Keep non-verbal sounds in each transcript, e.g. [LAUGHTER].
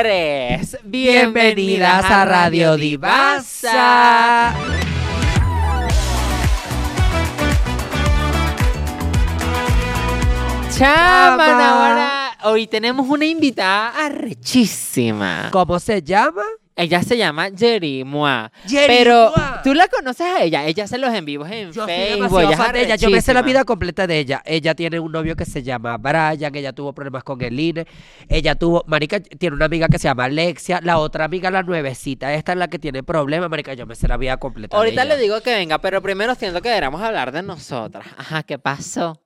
tres. Bienvenidas a Radio Divasa. Chama, Chama. ahora hoy tenemos una invitada arrechísima. ¿Cómo se llama? Ella se llama Jerry Moa. Pero tú la conoces a ella. Ella hace los en vivos en Yo Facebook. ella es fan de ella. Yo me sé la vida completa de ella. Ella tiene un novio que se llama Brian. Ella tuvo problemas con el INE. Ella tuvo, marica, tiene una amiga que se llama Alexia. La otra amiga, la nuevecita. Esta es la que tiene problemas, marica. Yo me sé la vida completa Ahorita de le ella. digo que venga, pero primero siento que deberíamos hablar de nosotras. Ajá, ¿qué pasó?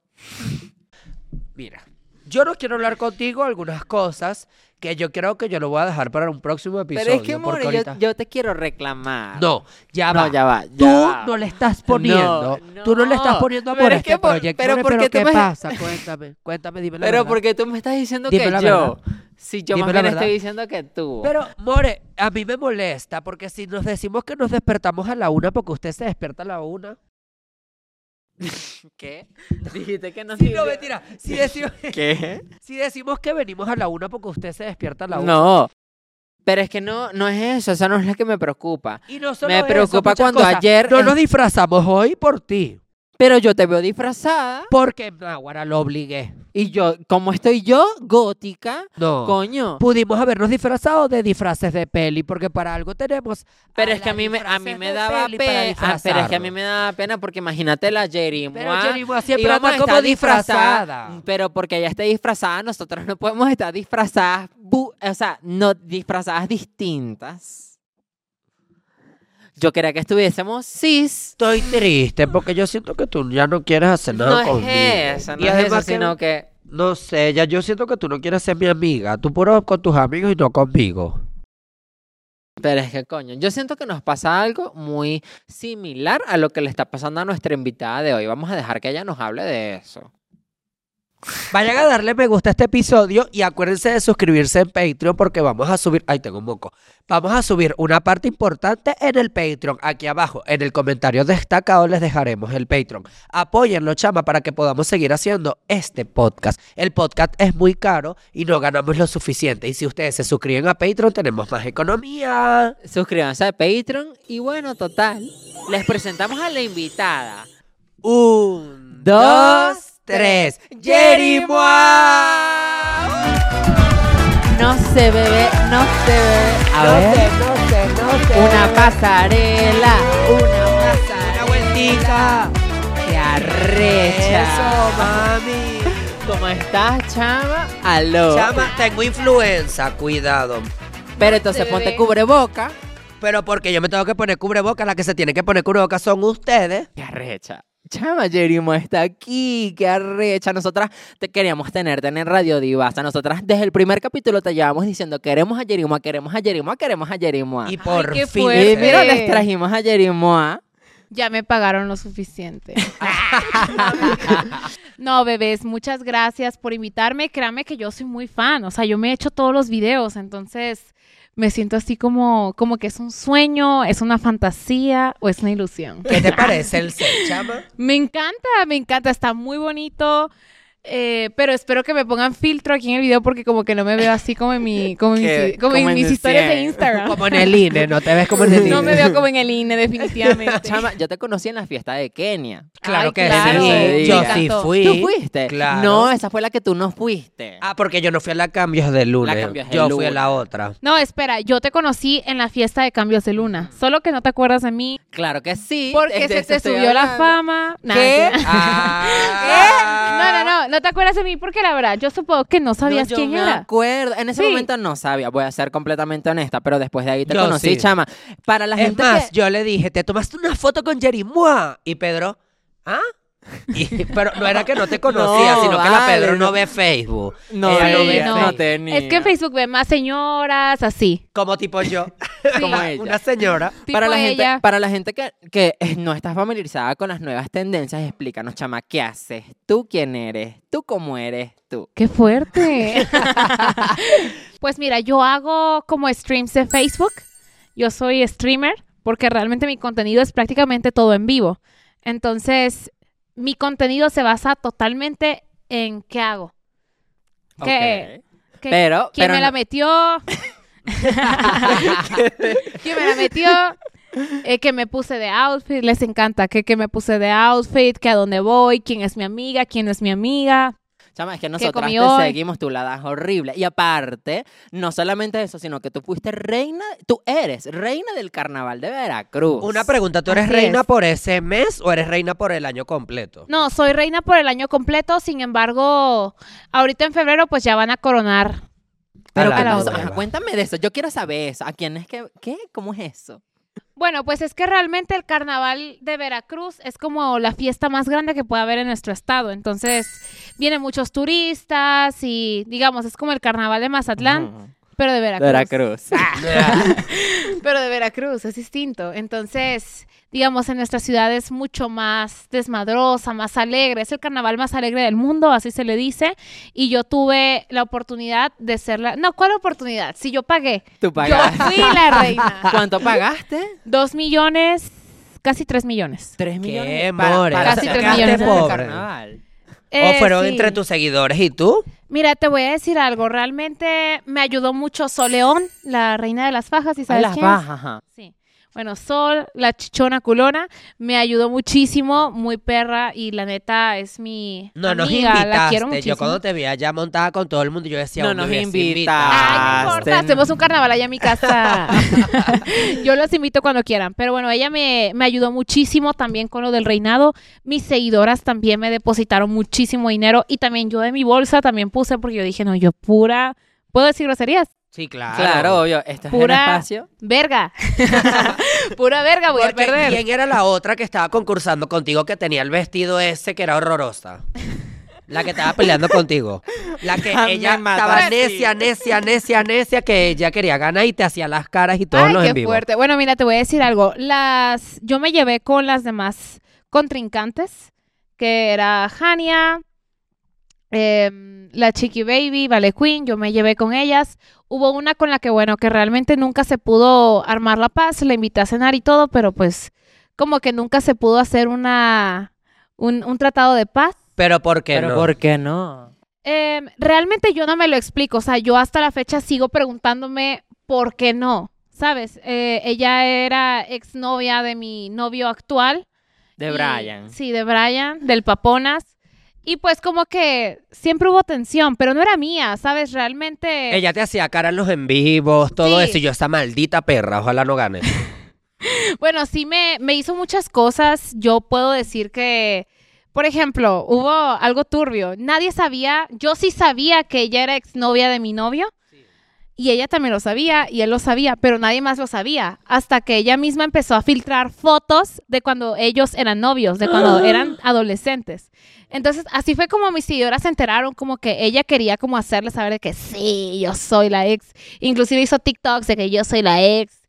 Mira, yo no quiero hablar contigo algunas cosas que yo creo que yo lo voy a dejar para un próximo episodio. Pero es que, more, yo, ahorita- yo te quiero reclamar. No, ya No, va. ya va, ya Tú va. no le estás poniendo, No, tú no le estás no. poniendo Pero amor a es que este por- proyecto. pero ¿por qué tú ¿qué me- pasa? Cuéntame, cuéntame, dime la Pero verdad. porque tú me estás diciendo Dime que la yo. verdad. Si yo Dime más bien estoy diciendo que tú. Pero, More, a mí me molesta porque si nos decimos que nos despertamos a la una porque usted se despierta a la una. [LAUGHS] ¿Qué? Dijiste que no Sí, no, mentira. Si decimos, [LAUGHS] ¿Qué? [LAUGHS] si decimos que venimos a la una porque usted se despierta a la una. No. Pero es que no, no es eso, esa no es la que me preocupa. Y no solo Me eso, preocupa cuando cosas. ayer No nos disfrazamos hoy por ti. Pero yo te veo disfrazada Porque Nahuara lo obligué. y yo, como estoy yo, gótica, No. coño. Pudimos habernos disfrazado de disfraces de peli, porque para algo tenemos. Pero es que a mí me, a mí me daba pena. Pero es que a mí me daba pena porque imagínate la Jerry Pero Moa siempre a anda como disfrazada. Pero porque ella esté disfrazada, nosotros no podemos estar disfrazadas, bu- o sea, no disfrazadas distintas. Yo quería que estuviésemos cis. Estoy triste porque yo siento que tú ya no quieres hacer nada No conmigo. es eso, no Y es eso, sino que... No sé, ya yo siento que tú no quieres ser mi amiga. Tú puro con tus amigos y no conmigo. Pero es que, coño, yo siento que nos pasa algo muy similar a lo que le está pasando a nuestra invitada de hoy. Vamos a dejar que ella nos hable de eso. Vayan a darle me gusta a este episodio y acuérdense de suscribirse en Patreon porque vamos a subir, ay tengo un moco, vamos a subir una parte importante en el Patreon. Aquí abajo, en el comentario destacado les dejaremos el Patreon. Apóyenlo, chama, para que podamos seguir haciendo este podcast. El podcast es muy caro y no ganamos lo suficiente. Y si ustedes se suscriben a Patreon, tenemos más economía. Suscríbanse a Patreon y bueno, total. Les presentamos a la invitada. Un, Dos, tres. Jerry. No se bebe, no se bebe. A no ver. sé, no sé, no sé. Una pasarela, una pasarela. Una vueltica. ¡Qué arrecha! Eso, mami. ¿Cómo estás, chama? Aló. Chama, tengo influenza, cuidado. Pero entonces Se ponte cubreboca. Pero porque yo me tengo que poner cubreboca, la que se tiene que poner cubreboca son ustedes. ¡Qué arrecha! Chama, Jerimo está aquí, qué arrecha. Nosotras te queríamos tenerte en el Radio Divasa. Nosotras desde el primer capítulo te llevamos diciendo queremos a Jerimo, queremos a Jerimo, queremos a Jerimo. Y por fin. fuerte. Y mira, les trajimos a Jerimo. Ya me pagaron lo suficiente. [LAUGHS] no, bebés, muchas gracias por invitarme. Créanme que yo soy muy fan. O sea, yo me he hecho todos los videos, entonces me siento así como, como que es un sueño, es una fantasía o es una ilusión. ¿Qué te [LAUGHS] parece el set, chama? Me encanta, me encanta, está muy bonito. Eh, pero espero que me pongan filtro aquí en el video porque como que no me veo así como en, mi, como [LAUGHS] Que- mis- como como en en mis el historias de 100. Instagram. Como en el INE, no te ves como en el INE. No me veo como en el INE, definitivamente. Chama, yo te conocí en la fiesta de Kenia. Claro Ay, que claro, sí. Yo sí ¿Tú fui. fuiste? Claro. No, esa fue la que tú no fuiste. Ah, porque yo no fui a la cambios de lunes. La Cambios de yo fui a Luna. la otra. No, espera, yo te conocí en la fiesta de cambios de luna. Solo que no te acuerdas de mí Claro que sí. porque se te subió la fama. Nah, ¿Qué? Ah. [LAUGHS] No, no, no, no te acuerdas de mí porque la verdad, yo supongo que no sabías No, yo quién me era. acuerdo. En ese Sí. momento no sabía, voy a ser completamente honesta, pero después de ahí te Yo conocí, sí. chama. Para la Es gente más, que... yo le dije, te tomaste una foto con Jerry Moa. Y Pedro, ¿ah? [LAUGHS] Y- pero no era que no te conocía, No, sino que la Pedro no, no. ve Facebook. No, Ella no ve no. Facebook. Es que en Facebook ve más señoras, así. Como tipo yo. [LAUGHS] Como Una- ella. Una señora. Tipo para la gente, para la gente que, que eh, no está familiarizada con las nuevas tendencias, explícanos, chama, ¿qué haces? ¿Tú quién eres? ¿Tú cómo eres tú? ¡Qué fuerte! [LAUGHS] pues mira, yo hago como streams de Facebook. Yo soy streamer porque realmente mi contenido es prácticamente todo en vivo. Entonces, mi contenido se basa totalmente en qué hago. ¿Qué? Ok. ¿Qué- Pero, ¿Quién pero me la metió? [LAUGHS] que me la metió, eh, que me puse de outfit, les encanta, que, que me puse de outfit, que a dónde voy, quién es mi amiga, quién no es mi amiga. Chama, es que nosotras te hoy? seguimos, tú la das horrible. Y aparte, no solamente eso, sino que tú fuiste reina, tú eres reina del carnaval de Veracruz. Una pregunta, ¿tú eres Así reina es. por ese mes o eres reina por el año completo? No, soy reina por el año completo, sin embargo, ahorita en febrero pues ya van a coronar. Pero A ¿qué la. Ajá, cuéntame de eso, yo quiero saber eso. ¿A quién es que, qué? ¿Cómo es eso? Bueno, pues es que realmente el carnaval de Veracruz es como la fiesta más grande que puede haber en nuestro estado. Entonces, vienen muchos turistas y, digamos, es como el carnaval de Mazatlán. Pero de Veracruz. Veracruz. [LAUGHS] [LAUGHS] Pero de Veracruz, es distinto. Entonces, digamos, en nuestra ciudad es mucho más desmadrosa, más alegre. Es el carnaval más alegre del mundo, así se le dice. Y yo tuve la oportunidad de ser la... No, ¿cuál oportunidad? Si yo pagué. Tú Yo pagaste. fui la reina. [LAUGHS] ¿Cuánto pagaste? Dos millones, casi tres millones. Tres millones. Qué para- Casi tres millones. el Pobre. carnaval. ¿O Eh, fueron sí. entre tus seguidores y tú? Mira, te voy a decir algo. Realmente me ayudó mucho Sol León, la reina de las fajas, ¿y Ah, sabes las quién es? bajas, ajá. Sí. Bueno, Sol, la chichona culona, me ayudó muchísimo, muy perra, y la neta es mi No nos amiga, la quiero invitaste. muchísimo. Yo cuando te vi allá montada con todo el mundo, yo decía, No "¿Dónde nos invitaste. invitado?" Ay, no importa, hacemos un carnaval allá en mi casa. [LAUGHS] Yo los invito cuando quieran. Pero bueno, ella me, me ayudó muchísimo también con lo del reinado. Mis seguidoras también me depositaron muchísimo dinero. Y también yo de mi bolsa también puse porque yo dije, no, yo pura... ¿Puedo decir groserías? Sí, claro. Claro, obvio. Esto es el Pura- espacio. Verga. [LAUGHS] Pura verga voy a perder. ¿Quién era la otra que estaba concursando contigo que tenía el vestido ese que era horrorosa? La que estaba peleando contigo. La que [LAUGHS] Me ella estaba mataste. necia, necia, necia, necia, que ella quería ganar y te hacía las caras y todos Ay, los qué en vivo. fuerte. Bueno, mira, te voy a decir algo. Las, yo me llevé con las demás contrincantes, que era Hania, em, la Chiqui Baby, Vale Queen, yo me llevé con ellas. Hubo una con la que, bueno, que realmente nunca se pudo armar la paz, la invité a cenar y todo, pero pues como que nunca se pudo hacer una, un, un tratado de paz. Pero ¿por qué Pero no? ¿por qué no? Em, realmente yo no me lo explico, o sea, yo hasta la fecha sigo preguntándome por qué no, ¿sabes? Eh, ella era exnovia de mi novio actual. De y- Brian. Sí, de Brian, del Paponas. Y pues como que siempre hubo tensión, pero no era mía, ¿sabes? Realmente... Ella te hacía cara en los en vivos, todo Sí. eso, y yo, esa maldita perra, ojalá no gane. [LAUGHS] Bueno, sí me, me hizo muchas cosas. Yo puedo decir que, por ejemplo, hubo algo turbio. Nadie sabía, yo sí sabía que ella era exnovia de mi novio. Y ella también lo sabía y él lo sabía, pero nadie más lo sabía. Hasta que ella misma empezó a filtrar fotos de cuando ellos eran novios, de cuando [GASPS] eran adolescentes. Entonces, así fue como mis seguidoras se enteraron, como que ella quería como hacerle saber de que sí, yo soy la ex. Inclusive hizo TikToks de que yo soy la ex.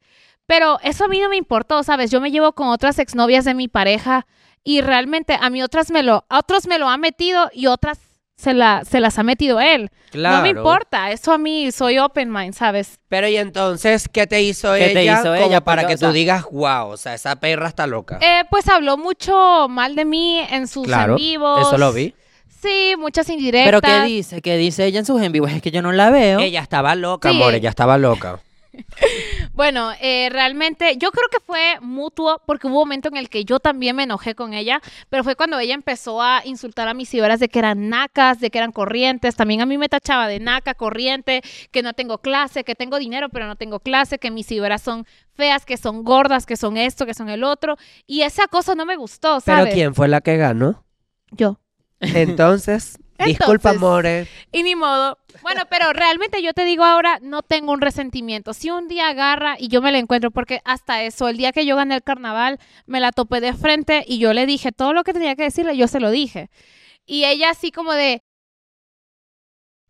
Pero eso a mí no me importó, ¿sabes? Yo me llevo con otras exnovias de mi pareja y realmente a mí otras me lo, a otros me lo han metido y otras se, la, se las ha metido él. Claro. No me importa, eso a mí soy open mind, ¿sabes? Pero y entonces, ¿qué te hizo ¿Qué te ella? hizo como ella? para Porque, que o tú sea- digas, wow, o sea, esa perra está loca. Eh, pues habló mucho mal de mí en sus claro, en vivos. eso lo vi. Sí, muchas indirectas. ¿Pero qué dice? ¿Qué dice ella en sus en vivos? Es que yo no la veo. Ella estaba loca, Sí. amor, ella estaba loca. [LAUGHS] Bueno, eh, realmente yo creo que fue mutuo porque hubo un momento en el que yo también me enojé con ella, pero fue cuando ella empezó a insultar a mis seguidoras de que eran nacas, de que eran corrientes. También a mí me tachaba de naca, corriente, que no tengo clase, que tengo dinero pero no tengo clase, que mis seguidoras son feas, que son gordas, que son esto, que son el otro. Y esa cosa no me gustó, Pero ¿sabes? ¿quién fue la que ganó? Yo. Entonces, disculpa, amores. Y ni modo. Bueno, pero realmente yo te digo ahora, no tengo un resentimiento. Si un día agarra y yo me la encuentro, porque hasta eso, el día que yo gané el carnaval, me la topé de frente y yo le dije todo lo que tenía que decirle, yo se lo dije. Y ella así como de,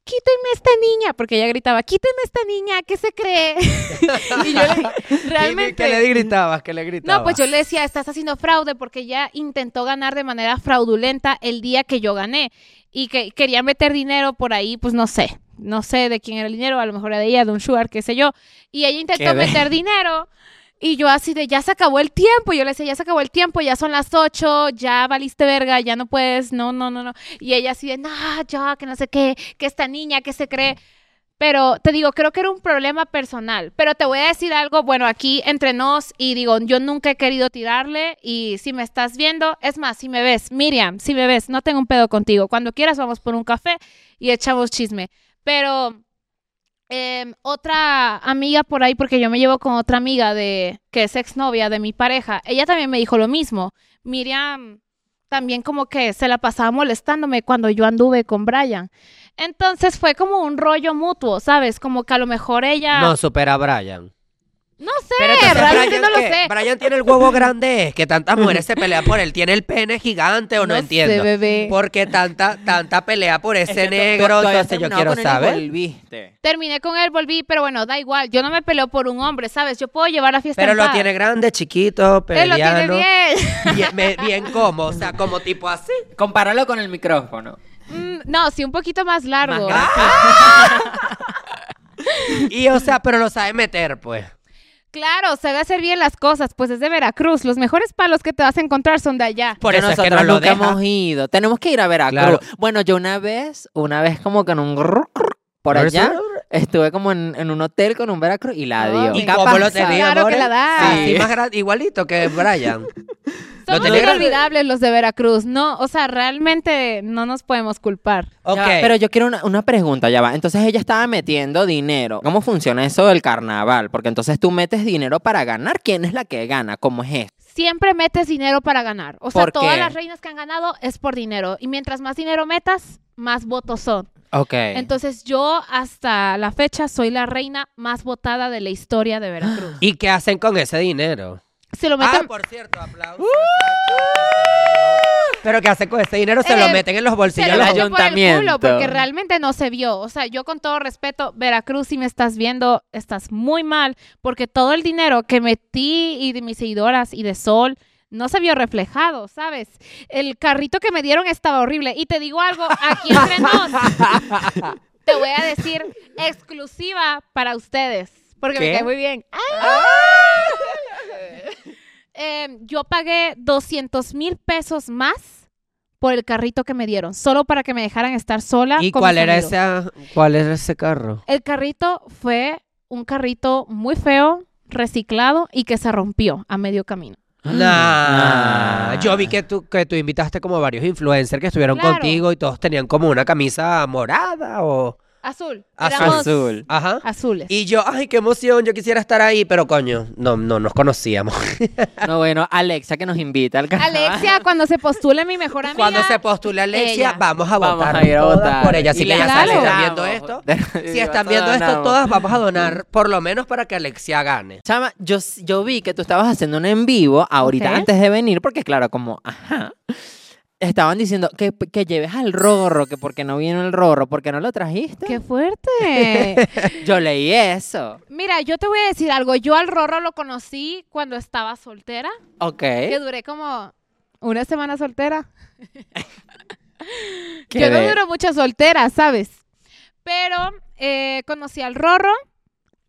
quítenme esta niña, porque ella gritaba, quítenme esta niña, ¿qué se cree? [LAUGHS] y yo [LAUGHS] le, realmente... ¿Qué le gritabas? ¿Qué le gritabas? No, pues yo le decía, estás haciendo fraude porque ella intentó ganar de manera fraudulenta el día que yo gané y que quería meter dinero por ahí, pues no sé, no sé de quién era el dinero, a lo mejor era de ella, de un sugar, qué sé yo. Y ella intentó meter dinero y yo así de, ya se acabó el tiempo, yo le decía, ya se acabó el tiempo, ya son las ocho, ya valiste verga, ya no puedes, no, no, no, no. Y ella así de, no, ya, que no sé qué, que esta niña, que se cree. Pero te digo, creo que era un problema personal. Pero te voy a decir algo, bueno, aquí entre nos y digo, yo nunca he querido tirarle y si me estás viendo, es más, si me ves, Miriam, si me ves, no tengo un pedo contigo. Cuando quieras vamos por un café y echamos chisme. Pero em, otra amiga por ahí, porque yo me llevo con otra amiga de que es exnovia de mi pareja, ella también me dijo lo mismo. Miriam también como que se la pasaba molestándome cuando yo anduve con Brian. Entonces fue como un rollo mutuo, ¿sabes? Como que a lo mejor ella... No supera a Brian. No sé, Pero entonces realmente Brian, no lo ¿qué? sé. Brian tiene el huevo grande, que tantas mujeres se pelean por él. ¿Tiene el pene gigante o no, sé, entiendo? bebé. Porque tanta, tanta pelea por ese Es que tú- negro, entonces yo quiero saber. volviste. Terminé con él, volví, pero bueno, da igual. Yo no me peleo por un hombre, ¿sabes? Yo puedo llevar a fiesta Pero en lo paz. tiene grande, chiquito, Él lo tiene peleano. bien. Bien, me- bien como, o sea, como tipo así. Compáralo con el micrófono. Mm, no, sí, un poquito más largo. Más Y o sea, pero lo sabe meter, pues. Claro, sabe hacer bien las cosas, pues es de Veracruz. Los mejores palos que te vas a encontrar son de allá. Por eso es que nosotros no lo nunca hemos ido. Tenemos que ir a Veracruz. Claro. Bueno, yo una vez, una vez como que en un por allá, eso- estuve como en, en un hotel con un Veracruz y la dio. ¿Y ¿Qué ha cómo lo tenía, Claro que la da. Sí. más igualito que Brian. [LAUGHS] Tenía grande. inolvidables los de Veracruz. No, o sea, realmente no nos podemos culpar. Ok. Pero yo quiero una, una pregunta, ya va. Entonces ella estaba metiendo dinero. ¿Cómo funciona eso del carnaval? Porque entonces tú metes dinero para ganar. ¿Quién es la que gana? ¿Cómo es esto? Siempre metes dinero para ganar. O sea, ¿Por todas qué? las reinas que han ganado es por dinero. Y mientras más dinero metas, más votos son. Ok. Entonces yo hasta la fecha soy la reina más votada de la historia de Veracruz. ¿Y qué hacen con ese dinero? Se lo Ah, meten... por cierto, aplausos. Pero ¿qué hacen con ese dinero? Se lo Eh, meten en los bolsillos. lo de los- meten por el culo ayuntamiento. porque realmente no se vio. O sea, yo con todo respeto, Veracruz, si me estás viendo, estás muy mal porque todo el dinero que metí y de mis seguidoras y de Sol no se vio reflejado, ¿sabes? El carrito que me dieron estaba horrible. Y te digo algo, aquí entre [LAUGHS] nos, te voy a decir exclusiva para ustedes porque ¿Qué? me cae muy bien. Eh, yo pagué 200 mil pesos más por el carrito que me dieron, solo para que me dejaran estar sola. ¿Y con cuál mis era, amigos. ese, cuál era ese carro? El carrito fue un carrito muy feo, reciclado y que se rompió a medio camino. Nah. Ah. Yo vi que tú, que tú invitaste como varios influencers que estuvieron Claro. contigo y todos tenían como una camisa morada o... Azul. Azul. Éramos Azul. Ajá. Azules. Y yo, ay, qué emoción, yo quisiera estar ahí, pero coño, no, no nos conocíamos. [LAUGHS] No, bueno, Alexa que nos invita al carnaval. Alexia, cuando se postule mi mejor [LAUGHS] amiga. Cuando se postule Alexia, ella. vamos a Vamos votar a ir a todas votar. por ella. Así Y que ya saben, si [LAUGHS] están viendo esto. Si están viendo esto, todas vamos a donar, por lo menos para que Alexia gane. Chama, yo, yo vi que tú estabas haciendo un en vivo ahorita antes de venir, porque claro, como, ajá, estaban diciendo que, que lleves al rorro, que porque no vino el rorro, porque no lo trajiste. ¡Qué fuerte! [LAUGHS] Yo leí eso. Mira, yo te voy a decir algo. Yo al Rorro lo conocí cuando estaba soltera. Ok. Que duré como una semana soltera. [LAUGHS] Yo no duro mucho soltera, ¿sabes? Pero eh, conocí al Rorro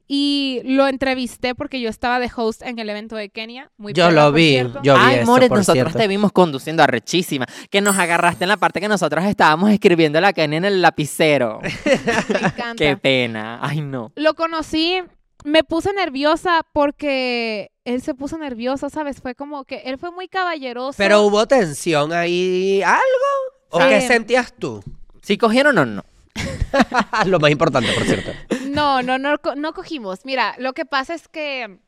y lo entrevisté porque yo estaba de host en el evento de Kenia. Muy Yo lo por vi, cierto. yo vi Ay, eso, More, por nosotros cierto. te vimos conduciendo arrechísima. Que nos agarraste en la parte que nosotros estábamos escribiendo la Kenia en el lapicero. [LAUGHS] Me encanta. Qué pena. Ay, no. Lo conocí, me puse nerviosa porque él se puso nervioso, ¿sabes? Fue como que él fue muy caballeroso. Pero hubo tensión ahí, ¿algo? ¿O Sí. qué sentías tú? ¿Sí cogieron o no? [LAUGHS] Lo más importante, por cierto. No, no, no, no cogimos. Mira, lo que pasa es que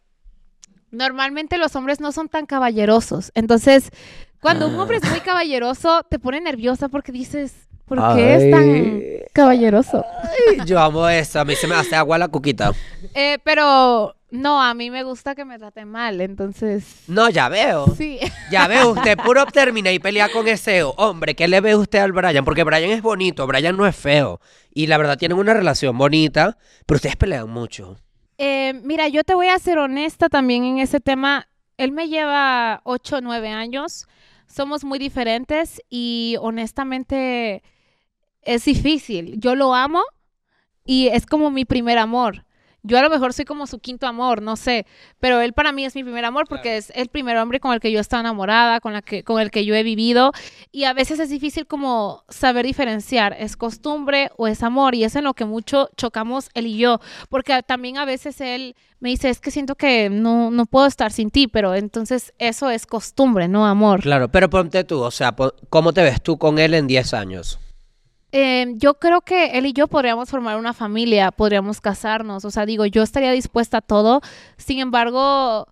normalmente los hombres no son tan caballerosos. Entonces, cuando un hombre es muy caballeroso, te pone nerviosa porque dices, ¿por qué es tan caballeroso? Ay, Yo amo eso, a mí se me hace agua la cuquita. Eh, pero no, a mí me gusta que me traten mal, entonces... No, ya veo. Sí. Ya veo, [LAUGHS] usted puro termina y pelea con ese hombre. ¿Qué le ve usted al Brian? Porque Brian es bonito, Brian no es feo. Y la verdad tienen una relación bonita, pero ustedes pelean mucho. Eh, mira, yo te voy a ser honesta también en ese tema. Él me lleva 8 o 9 años. Somos muy diferentes y honestamente es difícil. Yo lo amo y es como mi primer amor. Yo a lo mejor soy como su quinto amor, no sé, pero él para mí es mi primer amor porque es el primer hombre con el que yo he estado enamorada, con, la que, con el que yo he vivido y a veces es difícil como saber diferenciar, es costumbre o es amor y es en lo que mucho chocamos él y yo, porque también a veces él me dice, es que siento que no, no puedo estar sin ti, pero entonces eso es costumbre, no amor. Claro, pero ponte tú, o sea, ¿cómo te ves tú con él en 10 años? Eh, yo creo que él y yo podríamos formar una familia, podríamos casarnos, o sea, digo, yo estaría dispuesta a todo, sin embargo,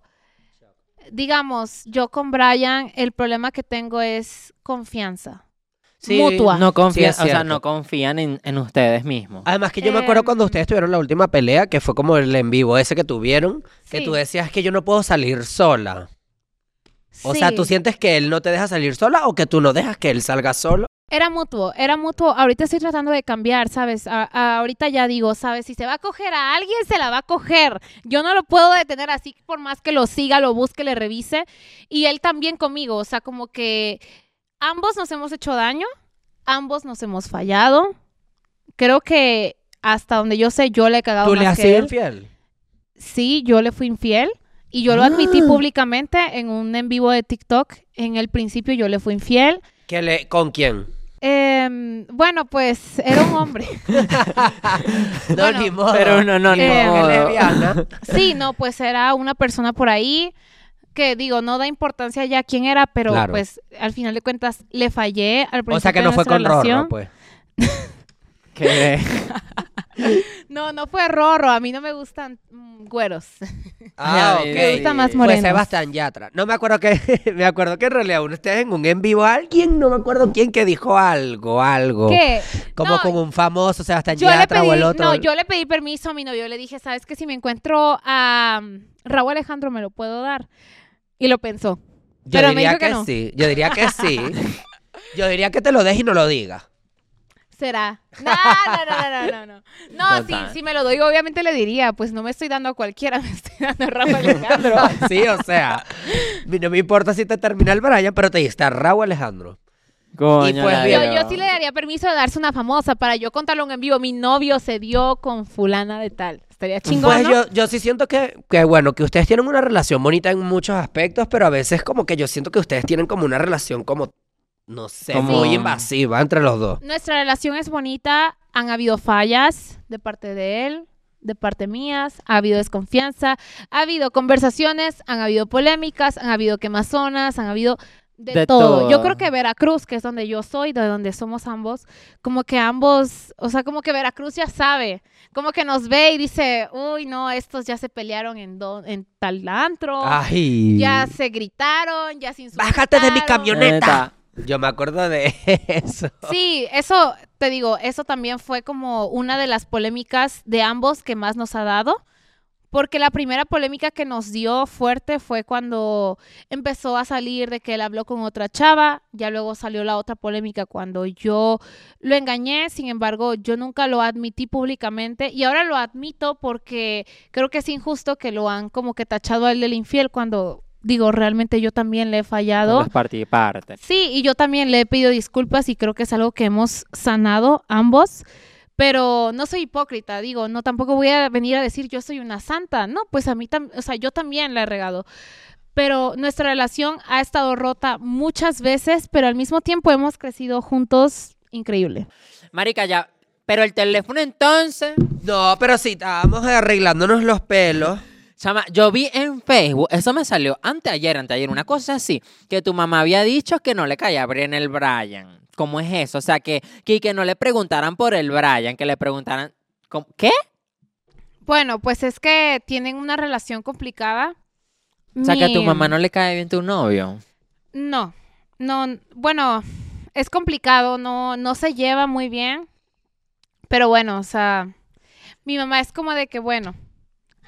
digamos, yo con Brian, el problema que tengo es confianza. Mutua. No confían, Sí, o sea, no confían en, en ustedes mismos. Además que yo me acuerdo cuando Em. ustedes tuvieron la última pelea, que fue como el en vivo ese que tuvieron, que tú decías que yo no puedo salir sola. O sea, ¿tú sientes que él no te deja salir sola o que tú no dejas que él salga solo? Era mutuo, era mutuo. Ahorita estoy tratando de cambiar, ¿sabes? A- a- ahorita ya digo, ¿sabes? Si se va a coger a alguien, se la va a coger. Yo no lo puedo detener así por más que lo siga, lo busque, le revise. Y él también conmigo, o sea, como que ambos nos hemos hecho daño, ambos nos hemos fallado. Creo que hasta donde yo sé, yo le he cagado ¿Tú le has que sido él. infiel? Sí, yo le fui infiel. Y yo lo admití Ah. públicamente en un en vivo de TikTok. En el principio yo le fui infiel. ¿Que le, ¿Con quién? Em, bueno, pues era un hombre. [LAUGHS] [LAUGHS] No, Bueno, ni modo. pero no, no, Ni modo lesbiana. Sí, no, pues era una persona por ahí que digo, no da importancia ya quién era, pero Claro. pues al final de cuentas le fallé al principio O sea que de no fue con Rorro, relación. pues. [LAUGHS] Que- [LAUGHS] No, no fue Rorro, a mí no me gustan mm, güeros. [LAUGHS] Ah, Me ok. Me gusta más Fue morenos. Sebastián Yatra. No me acuerdo que, [LAUGHS] me acuerdo que en realidad uno ustedes en un en vivo, alguien, no me acuerdo quién que dijo algo, algo. ¿Qué? Como No, con un famoso Sebastián yo le Yatra pedí, o el otro. no, yo le pedí permiso a mi novio, le dije, ¿sabes que si me encuentro a mm, Raúl Alejandro me lo puedo dar? Y lo pensó. Yo pero me diría dijo que que, no. sí. Yo diría que sí. Yo diría que te lo dejes y no lo digas. ¿Será? [LAUGHS] No, no, no, no, no, no. No, Total. si me lo doy, obviamente le diría, pues no me estoy dando a cualquiera, [LAUGHS] me estoy dando a Raúl Alejandro. [LAUGHS] sí, o sea. No me importa si te termina el Brian, pero te diste a Raúl Alejandro. Coño, pues la bien. Yo, yo sí le daría permiso de darse una famosa para yo contarlo en vivo. Mi novio se dio con fulana de tal. Estaría chingón, Pues ¿no? yo, yo sí siento que, que, bueno, que ustedes tienen una relación bonita en muchos aspectos, pero a veces como que yo siento que ustedes tienen como una relación como, no sé, Como- muy invasiva entre los dos. Nuestra relación es bonita. Han habido fallas de parte de él, de parte mías. Ha habido desconfianza. Ha habido conversaciones. Han habido polémicas. Han habido quemazonas. Han habido de, De todo. Yo creo que Veracruz, que es donde yo soy, de donde somos ambos, como que ambos, o sea, como que Veracruz ya sabe. Como que nos ve y dice, uy, no, estos ya se pelearon en, do- en tal antro. Ay. Ya se gritaron, ya se insultaron. Bájate de mi camioneta. Yo me acuerdo de [LAUGHS] eso. Sí, eso, te digo, eso también fue como una de las polémicas de ambos que más nos ha dado. Porque la primera polémica que nos dio fuerte fue cuando empezó a salir de que él habló con otra chava, ya luego salió la otra polémica cuando yo lo engañé, sin embargo yo nunca lo admití públicamente y ahora lo admito porque creo que es injusto que lo han como que tachado a él del infiel cuando digo realmente yo también le he fallado. Es parte y parte. Sí, y yo también le he pedido disculpas y creo que es algo que hemos sanado ambos. Pero no soy hipócrita, digo, no tampoco voy a venir a decir yo soy una santa. No, pues a mí también, o sea, yo también la he regado. Pero nuestra relación ha estado rota muchas veces, pero al mismo tiempo hemos crecido juntos increíble. Marica, ya. Pero el teléfono entonces. No, pero sí, estábamos arreglándonos los pelos. Chama, yo vi en Facebook, eso me salió anteayer, anteayer, una cosa así, que tu mamá había dicho que no le caía bien el Brian. ¿Cómo es eso? O sea, que, que, que no le preguntaran por el Brian, que le preguntaran, ¿cómo- ¿qué? Bueno, pues es que tienen una relación complicada. O sea, que a tu mamá no le cae bien tu novio. No, no, bueno, es complicado, no, no se lleva muy bien, pero bueno, o sea, mi mamá es como de que, bueno,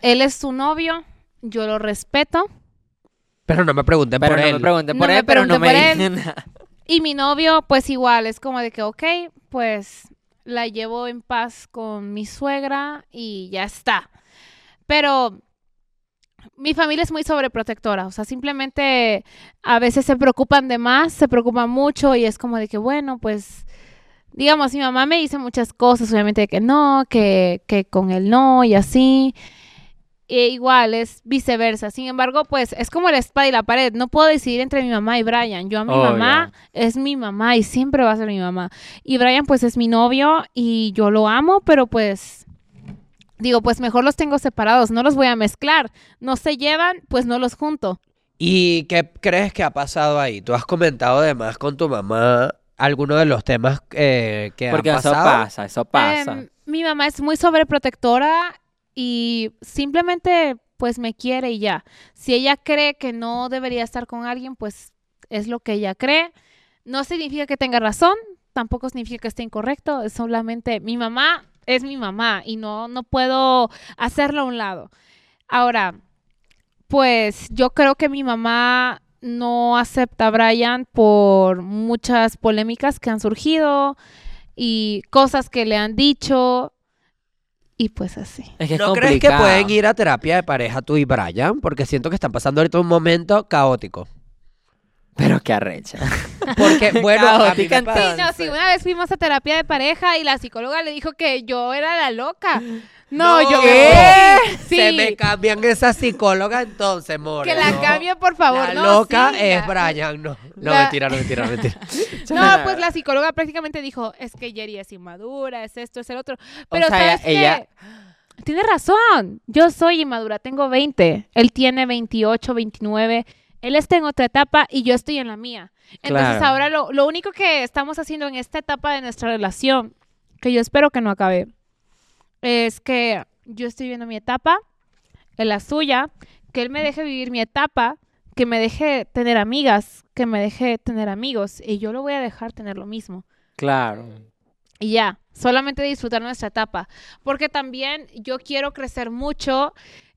él es su novio, yo lo respeto, Pero no me pregunten Pero por no él. me pregunten No por me él, pero no me digan nada. y mi novio, pues igual, es como de que, ok, pues la llevo en paz con mi suegra y ya está. Pero mi familia es muy sobreprotectora, o sea, simplemente a veces se preocupan de más, se preocupan mucho y es como de que, bueno, pues, digamos, mi mamá me dice muchas cosas, obviamente de que no, que, que con él no y así. E igual es viceversa. Sin embargo, pues es como la espada y la pared. No puedo decidir entre mi mamá y Brian. Yo a mi Obvio. mamá es mi mamá y siempre va a ser mi mamá. Y Brian pues es mi novio y yo lo amo, pero pues digo, pues mejor los tengo separados, no los voy a mezclar. No se llevan, pues no los junto. ¿Y qué crees que ha pasado ahí? ¿Tú has comentado además con tu mamá alguno de los temas eh, que Porque han eso pasado? pasa, eso pasa. Em, mi mamá es muy sobreprotectora y simplemente pues me quiere y ya. Si ella cree que no debería estar con alguien, pues es lo que ella cree. No significa que tenga razón, tampoco significa que esté incorrecto, es solamente mi mamá es mi mamá y no, no puedo hacerlo a un lado. Ahora, pues yo creo que mi mamá no acepta a Brian por muchas polémicas que han surgido y cosas que le han dicho y pues así. es que es ¿No crees que pueden ir a terapia de pareja tú y Brian? Porque siento que están pasando ahorita un momento caótico. Pero qué arrecha. [LAUGHS] Porque, [LAUGHS] bueno, a mí me Sí, no, sí, una vez fuimos a terapia de pareja y la psicóloga le dijo que yo era la loca. No, yo ¿Qué? Sí, Se me cambian esa psicóloga entonces, more. que la no. cambie, por favor. La no, loca sí, es la- Brian, no. No, la- mentira, no, mentira, no, mentira. [LAUGHS] No, pues la psicóloga prácticamente dijo, es que Jerry es inmadura, es esto, es el otro. Pero sea, ¿sabes ella- qué? Tiene razón. Yo soy inmadura, tengo 20. Él tiene 28, 29. Él está en otra etapa y yo estoy en la mía. Entonces Claro. ahora lo, lo único que estamos haciendo en esta etapa de nuestra relación, que yo espero que no acabe, es que yo estoy viviendo mi etapa, en la suya, que él me deje vivir mi etapa, que me deje tener amigas, que me deje tener amigos y yo lo voy a dejar tener lo mismo. Claro. Y ya, solamente disfrutar nuestra etapa. Porque también yo quiero crecer mucho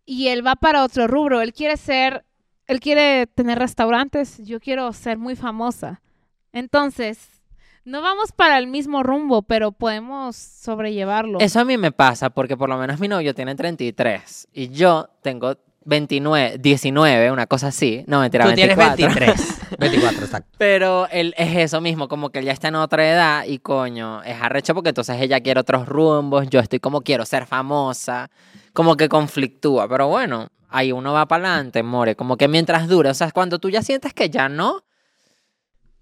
y él va para otro rubro. Él quiere ser, él quiere tener restaurantes, yo quiero ser muy famosa. Entonces, no vamos para el mismo rumbo, pero podemos sobrellevarlo. Eso a mí me pasa porque por lo menos mi novio tiene 33 y yo tengo 29, 19, una cosa así. No, mentira, Tú tienes 24. 23. 24, exacto. Pero él es eso mismo, como que él ya está en otra edad y coño, es arrecho porque entonces ella quiere otros rumbos, yo estoy como quiero ser famosa, como que conflictúa, pero bueno, ahí uno va para adelante, more, como que mientras dure, o sea, cuando tú ya sientes que ya no,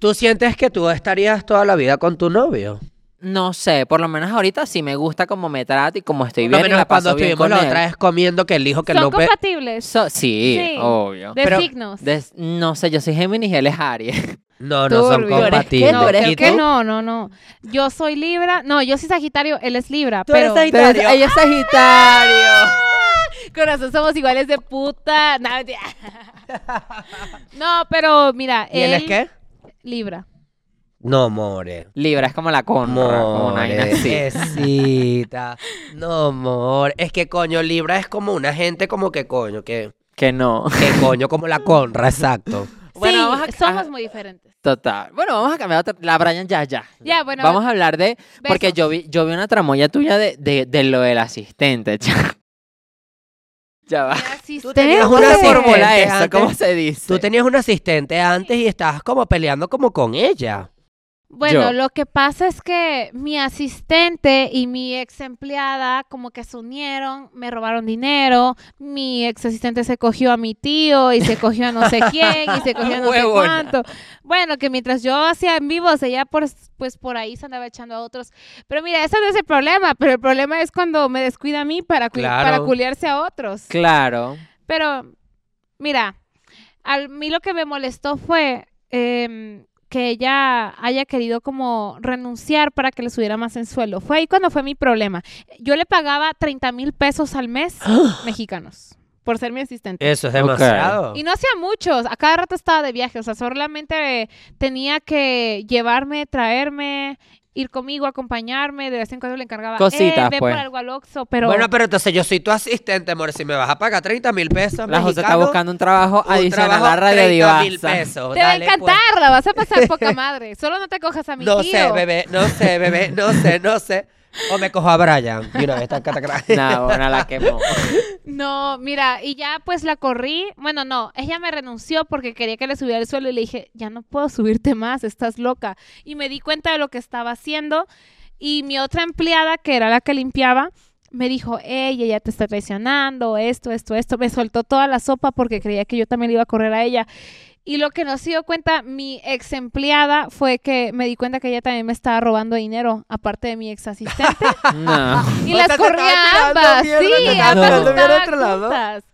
¿Tú sientes que tú estarías toda la vida con tu novio? no sé, por lo menos ahorita sí me gusta como me trata y como estoy Por lo bien menos la cuando bien estuvimos con la él. otra vez comiendo que él dijo que Son no... compatibles So- sí, Sí. obvio. de pero- signos. Des- no sé, yo soy Géminis y él es Aries. No, no son Turbio. ¿Tú eres compatibles. eres Creo ¿Y que tú? no, no, no. Yo soy Libra. No, yo soy Sagitario, él es Libra. Tú eres pero... Sagitario. Pero ella es Sagitario. [LAUGHS] Corazón, somos iguales de puta. No, mentira. [LAUGHS] No, pero mira, ¿Y él es qué? Libra. No, more. Libra es como la vaina More. No, more. Es que coño, Libra es como una gente como que coño, que, Que no. que coño, como la conra, exacto. [LAUGHS] Bueno, sí, vamos a- somos ajá. muy diferentes. Total. Bueno, vamos a cambiar otra. La Brian ya, ya. Ya, bueno, Vamos a hablar de. Porque yo vi, yo vi una tramoya tuya de, de, de lo del asistente. [LAUGHS] Ya, ya va. Tú tenías ¿Cómo una eso? antes. ¿Cómo se dice? Tú tenías un asistente antes y estabas como peleando como con ella. Bueno, Yo. lo que pasa es que mi asistente y mi ex empleada como que se unieron, me robaron dinero, mi ex asistente se cogió a mi tío y se cogió a no sé quién y se [LAUGHS] cogió a no sé cuánto. Bueno, que mientras yo hacía en vivos, ella por, pues por ahí se andaba echando a otros. Pero mira, ese no es el problema, pero el problema es cuando me descuida a mí para, cu- Claro. para culiarse a otros. Claro. Pero, mira, a mí lo que me molestó fue em, que ella haya querido como renunciar para que le subiera más en sueldo. Fue ahí cuando fue mi problema. Yo le pagaba 30 mil pesos al mes [GASPS] mexicanos por ser mi asistente. Eso es demasiado. Y no hacía muchos, a cada rato estaba de viaje, o sea, solamente tenía que llevarme, traerme, ir conmigo, acompañarme, de vez en cuando le encargaba, Cositas, eh, ve pues. por algo al Oxxo, pero... Bueno, pero entonces yo soy tu asistente, amor. Si me vas a pagar 30 mil pesos La José está mexicanos, buscando un trabajo un adicional trabajo, a Radio 30 mil Divasa. pesos. Te va a Dale, pues. encantar, la vas a pasar poca madre. Solo no te cojas a mi No tío. sé, bebé, no sé, bebé, no sé, no sé. O me cojo a Brian. Y una vez está No, bueno, la quemó. No, mira, y ya pues la corrí. Bueno, no, ella me renunció porque quería que le subiera el suelo y le dije, ya no puedo subirte más, estás loca. Y me di cuenta de lo que estaba haciendo. Y mi otra empleada, que era la que limpiaba, me dijo, ella ya te está traicionando, esto, esto, esto. Me soltó toda la sopa porque creía que yo también le iba a correr a ella. Y lo que no se dio cuenta mi ex empleada fue que me di cuenta que ella también me estaba robando dinero, aparte de mi ex asistente. [LAUGHS] No. y O las corría ambas. sí, ambas estaban otro lado. juntas.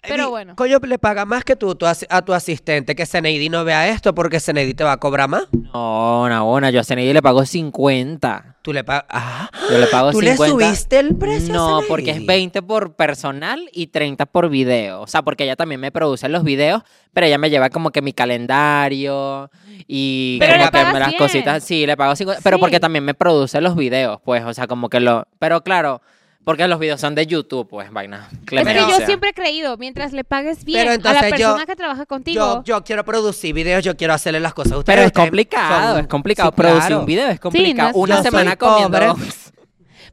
Pero Mi- bueno. Coño, le paga más que tú, asi- a tu asistente, que Zeneidi no vea esto porque Zeneidi te va a cobrar más. No, no, bueno, yo a Zenedi le pago 50. Tú le pagas. Ah, Yo le pago ¿Tú 50. le subiste el precio? a No, porque es Zeneidi? 20 por personal y 30 por video. O sea, porque ella también me produce los videos, pero ella me lleva como que mi calendario y Pero como le que las cositas. Sí, le pago 50, pero porque también me produce los videos, pues, o sea, como que lo... Pero claro, porque los videos son de YouTube, pues, vaina. Es que yo siempre he creído, mientras le pagues bien Pero a la yo- persona que trabaja Yo, contigo, yo quiero producir videos, yo quiero hacerle las cosas a ustedes. Pero es complicado, son- es complicado. Sí, Producir claro. un video es complicado. es- Una Yo semana comiendo... pobre.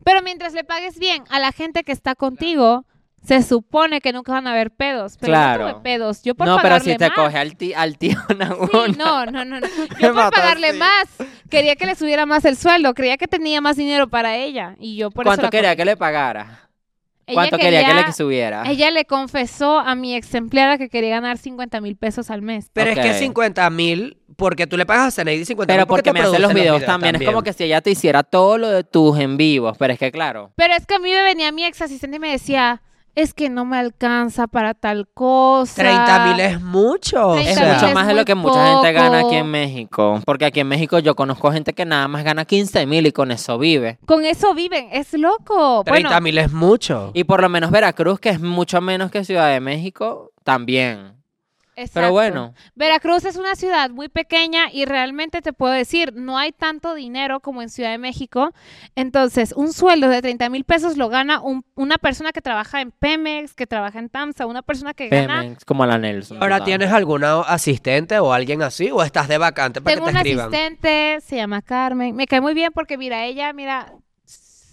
pero mientras le pagues bien a la gente que está contigo, se supone que nunca van a haber pedos. Pero Claro. yo tuve pedos. Yo por No, pero si te más. coge al, ti- al tío [LAUGHS] Sí, Nahuna. no, no, no, no. [LAUGHS] Yo por pagarle así. más, quería que le subiera más el sueldo, creía que tenía más dinero para ella y yo por eso ¿Cuánto quería que le pagara? Ella ¿Cuánto quería, que le subiera? Ella le confesó a mi ex empleada que quería ganar 50 mil pesos al mes. Pero es que Ok. 50 mil, porque tú le pagas a Zeneidi 50 mil. Pero porque me hace los videos, también. Es como que si ella te hiciera todo lo de tus en vivos. Pero es que, claro. Pero es que a mí me venía mi ex asistente y me decía, es que no me alcanza para tal cosa. 30 mil es mucho. o 30 Es mucho es más de lo que mucha gente gana aquí en México. Porque aquí en México yo conozco gente que nada más gana 15 mil y con eso vive. Con eso viven, es loco. 30 Bueno, mil es mucho. Y por lo menos Veracruz, que es mucho menos que Ciudad de México, también. Pero bueno, Veracruz es una ciudad muy pequeña y realmente te puedo decir, no hay tanto dinero como en Ciudad de México. Entonces, un sueldo de 30 mil pesos lo gana un- una persona que trabaja en Pemex, que trabaja en TAMSA, una persona que gana... Pemex, como la Nelson. Ahora, total. ¿tienes alguna asistente o alguien así? ¿O estás de vacante para Tengo que te una escriban? asistente, se llama Carmen. Me cae muy bien porque, mira, ella, mira,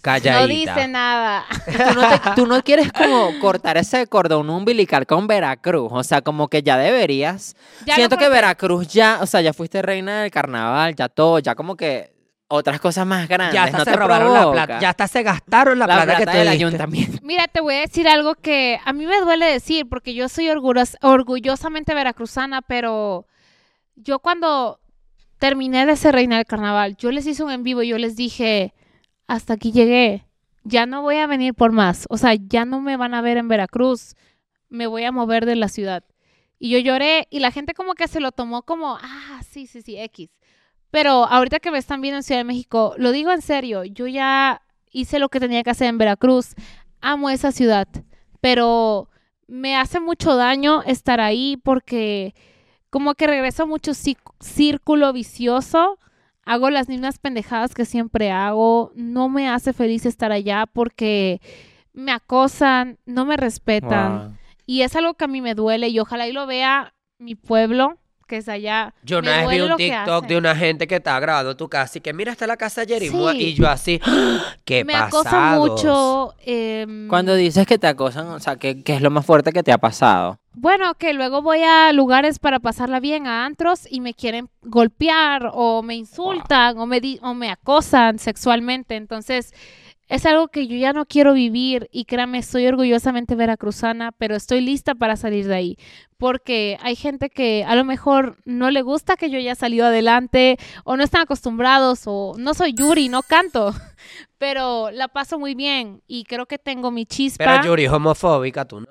Calladita. no dice nada. tú no, te- tú no quieres como cortar ese cordón umbilical con Veracruz. O sea, como que ya deberías. Ya Siento que. Veracruz ya, o sea, ya fuiste reina del carnaval, ya todo, ya como que otras cosas más grandes. Ya hasta no se te robaron la plata. Ya hasta se gastaron la, la plata, que plata tú del diste. ayuntamiento. Mira, te voy a decir algo que a mí me duele decir porque yo soy orgullos- orgullosamente veracruzana, pero yo cuando terminé de ser reina del carnaval, yo les hice un en vivo y yo les dije, hasta aquí llegué, ya no voy a venir por más, o sea, ya no me van a ver en Veracruz, me voy a mover de la ciudad. Y yo lloré y la gente como que se lo tomó como, ah, sí, sí, sí, X. Pero ahorita que me están viendo en Ciudad de México, lo digo en serio, yo ya hice lo que tenía que hacer en Veracruz, amo esa ciudad, pero me hace mucho daño estar ahí porque como que regreso a mucho cí- círculo vicioso, hago las mismas pendejadas que siempre hago, no me hace feliz estar allá porque me acosan, no me respetan Wow. y es algo que a mí me duele y ojalá y lo vea mi pueblo, que es allá. Yo una vez vi un TikTok de una gente que estaba grabando tu casa y que mira, está la casa de. Sí. Y yo así. [GASPS] ¡qué me pasados! mucho. em, Cuando dices que te acosan, o sea, ¿qué, qué es lo más fuerte que te ha pasado? Bueno, que luego voy a lugares para pasarla bien, a antros, y me quieren golpear o me insultan o, me di- o me acosan sexualmente. Entonces, es algo que yo ya no quiero vivir y créame, soy orgullosamente veracruzana, pero estoy lista para salir de ahí. Porque hay gente que a lo mejor no le gusta que yo haya salido adelante o no están acostumbrados o no soy Yuri, no canto, [LAUGHS] pero la paso muy bien y creo que tengo mi chispa. Pero Yuri es homofóbica, tú no.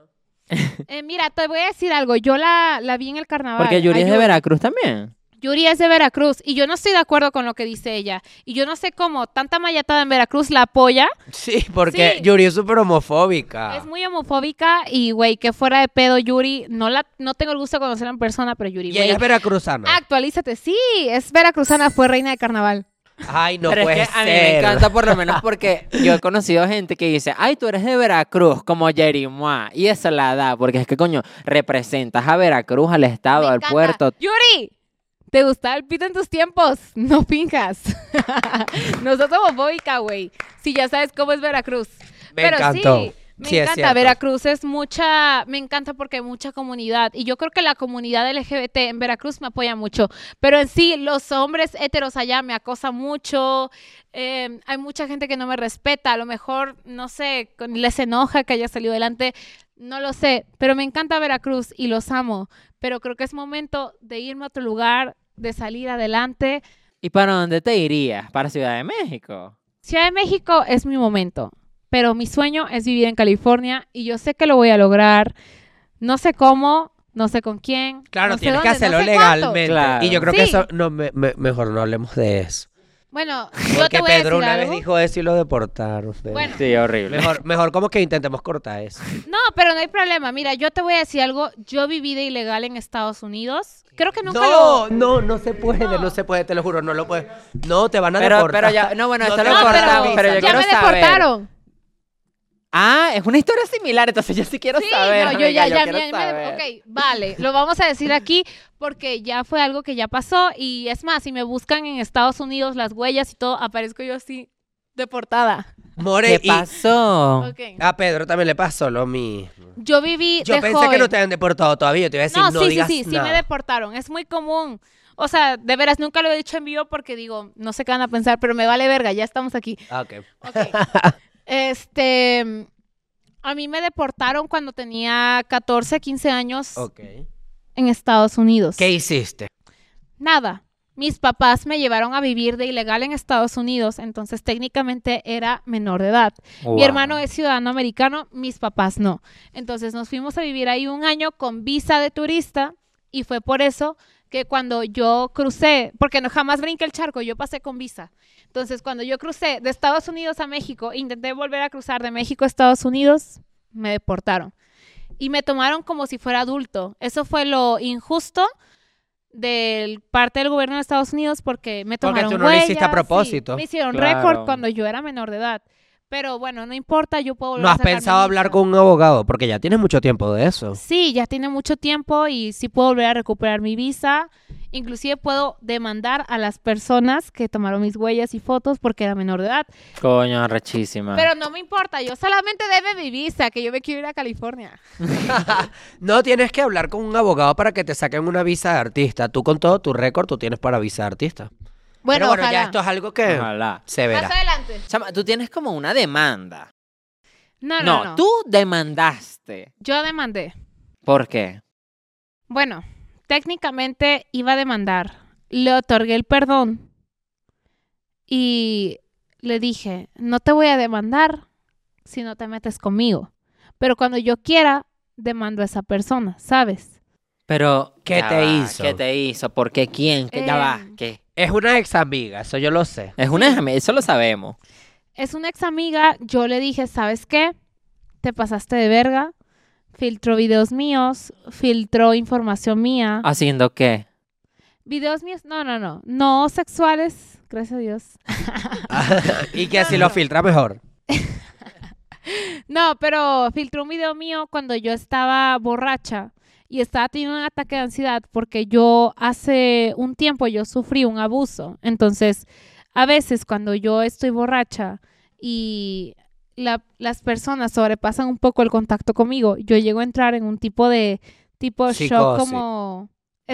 Eh, mira, te voy a decir algo. Yo la, la vi en el carnaval. Porque Yuri es de Veracruz también. Yuri es de Veracruz y yo no estoy de acuerdo con lo que dice ella. Y yo no sé cómo tanta mayatada en Veracruz la apoya. Sí, porque Sí. Yuri es súper homofóbica. Es muy homofóbica y, güey, que fuera de pedo Yuri. No la no tengo el gusto de conocerla en persona, pero Yuri, Y güey. ella es veracruzana. Actualízate. Sí, es veracruzana, fue reina de carnaval. Ay, no Pero puede es que a mí ser. me encanta por lo menos [LAUGHS] porque yo he conocido gente que dice, ay, tú eres de Veracruz, como Jerimoa. Y esa la da, porque es que, coño, representas a Veracruz, al estado, Me al encanta. puerto. Yuri, ¿te gustaba el pito en tus tiempos? [LAUGHS] No finjas. [LAUGHS] no sos homofóbica, güey. Si ya sabes cómo es Veracruz. Me Pero encantó. sí, Me Sí, encanta. Veracruz es mucha, me encanta porque hay mucha comunidad y yo creo que la comunidad LGBT en Veracruz me apoya mucho, pero en sí los hombres heteros allá me acosan mucho, eh, hay mucha gente que no me respeta, a lo mejor, no sé, les enoja que haya salido adelante, no lo sé, pero me encanta Veracruz y los amo, pero creo que es momento de irme a otro lugar, de salir adelante. ¿Y para dónde te irías? ¿Para Ciudad de México? Ciudad de México es mi momento, pero mi sueño es vivir en California y yo sé que lo voy a lograr. No sé cómo, no sé con quién. Claro, no sé tienes que no hacerlo sé cuánto. legalmente. Claro. Y yo creo que eso, no, me- me- mejor no hablemos de eso. Bueno, [LAUGHS] yo Porque te voy a Pedro decir una algo. vez dijo eso y lo deportaron. Bueno. Sí, horrible. Mejor, mejor como que intentemos cortar eso. No, pero no hay problema. Mira, yo te voy a decir algo. Yo viví de ilegal en Estados Unidos. Creo que nunca No, lo... no, no se puede, no. No. se puede, te lo juro, no lo puedes. No, te van a Pero- deportar. pero ya- no, bueno, esto lo cortamos, visa. pero yo ya quiero me saber. deportaron. Ah, es una historia similar, entonces yo sí quiero Sí, saber. no, yo amiga, ya, yo ya, quiero ya me- ok, vale, lo vamos a decir aquí porque ya fue algo que ya pasó y es más, si me buscan en Estados Unidos las huellas y todo, aparezco yo así deportada. More, ¿Qué y pasó? Ok. a Pedro también le pasó lo mismo. Yo viví Yo de pensé joven. que no te habían deportado todavía, te iba a decir, no, no, sí, digas sí, sí, sí me deportaron. Es muy común. O sea, de veras, nunca lo he dicho en vivo porque digo, no sé qué van a pensar, pero me vale verga, ya estamos aquí. Ah, ok. Ok. [LAUGHS] este, a mí me deportaron cuando tenía 14, 15 años en Estados Unidos. ¿Qué hiciste? Nada. Mis papás me llevaron a vivir de ilegal en Estados Unidos, entonces técnicamente era menor de edad. Mi hermano es ciudadano americano, mis papás no. Entonces nos fuimos a vivir ahí un año con visa de turista y fue por eso que cuando yo crucé, porque no jamás brinqué el charco, yo pasé con visa. Entonces cuando yo crucé de Estados Unidos a México, intenté volver a cruzar de México a Estados Unidos, me deportaron. Y me tomaron como si fuera adulto. Eso fue lo injusto del parte del gobierno de Estados Unidos porque me Porque tomaron tú no lo hiciste a huellas, sí, propósito. me hicieron Claro. récord cuando yo era menor de edad. Pero bueno, no importa, yo puedo volver ¿No a has sacar mi pensado hablar con un abogado? Porque ya tienes mucho tiempo de eso. Sí, ya tiene mucho tiempo y sí puedo volver a recuperar mi visa. Inclusive puedo demandar a las personas que tomaron mis huellas y fotos porque era menor de edad. Coño, rechísima. Pero no me importa, yo solamente debe mi visa, que yo me quiero ir a California. [LAUGHS] No tienes que hablar con un abogado para que te saquen una visa de artista. Tú con todo tu récord, tú tienes para visa de artista. Bueno, Pero bueno, ojalá. ya esto es algo que Ojalá. se verá. Más adelante. Chama, tú tienes como una demanda. No, no, No, no. tú demandaste. Yo demandé. ¿Por qué? Bueno, técnicamente iba a demandar. Le otorgué el perdón y le dije, no te voy a demandar si no te metes conmigo. Pero cuando yo quiera, demando a esa persona, ¿sabes? Pero, ¿Qué ya te va, hizo? ¿Qué te hizo? ¿Por qué? ¿Quién? ¿Qué? Ya va. ¿Qué? Es una ex amiga, eso yo lo sé. Es una amiga, eso lo sabemos. Es una ex amiga, yo le dije, ¿sabes qué? Te pasaste de verga, filtró videos míos, filtró información mía. ¿Haciendo qué? Videos míos, no, no, no, no sexuales, gracias a Dios. [LAUGHS] y que así lo filtra mejor. [LAUGHS] No, pero filtró un video mío cuando yo estaba borracha y estaba teniendo un ataque de ansiedad porque yo hace un tiempo yo sufrí un abuso. Entonces, a veces cuando yo estoy borracha y la- las personas sobrepasan un poco el contacto conmigo, yo llego a entrar en un tipo de tipo shock Psicosis.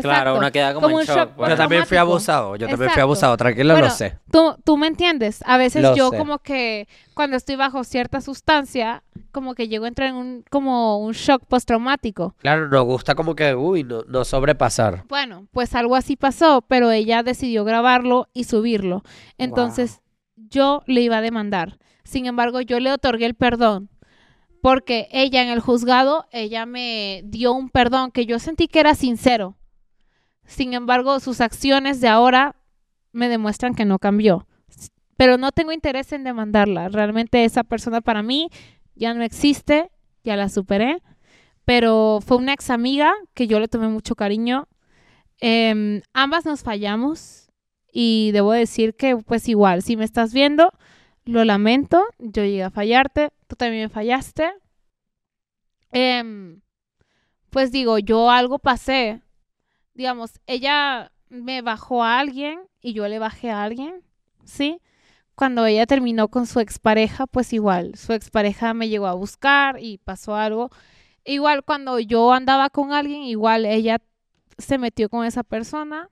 Claro, uno queda como, Como en un shock shock. Bueno, yo también fui abusado, yo también fui abusado, tranquilo, Bueno, lo sé. Tú, tú me entiendes. A veces Lo yo sé. como que cuando estoy bajo cierta sustancia, como que llego a entrar en un, como un shock postraumático. Claro, nos gusta como que, uy, no, no sobrepasar. Bueno, pues algo así pasó, pero ella decidió grabarlo y subirlo. Entonces yo le iba a demandar. Sin embargo, yo le otorgué el perdón. Porque ella en el juzgado, ella me dio un perdón que yo sentí que era sincero. Sin embargo, sus acciones de ahora me demuestran que no cambió. Pero no tengo interés en demandarla. Realmente esa persona para mí ya no existe, ya la superé. Pero fue una ex amiga que yo le tomé mucho cariño. Em, ambas nos fallamos y debo decir que pues igual, si me estás viendo, lo lamento, yo llegué a fallarte, tú también me fallaste. Em, pues digo, yo algo pasé, digamos, ella me bajó a alguien y yo le bajé a alguien, ¿sí? cuando ella terminó con su expareja, pues igual, su expareja me llegó a buscar y pasó algo. Igual cuando yo andaba con alguien, igual ella se metió con esa persona,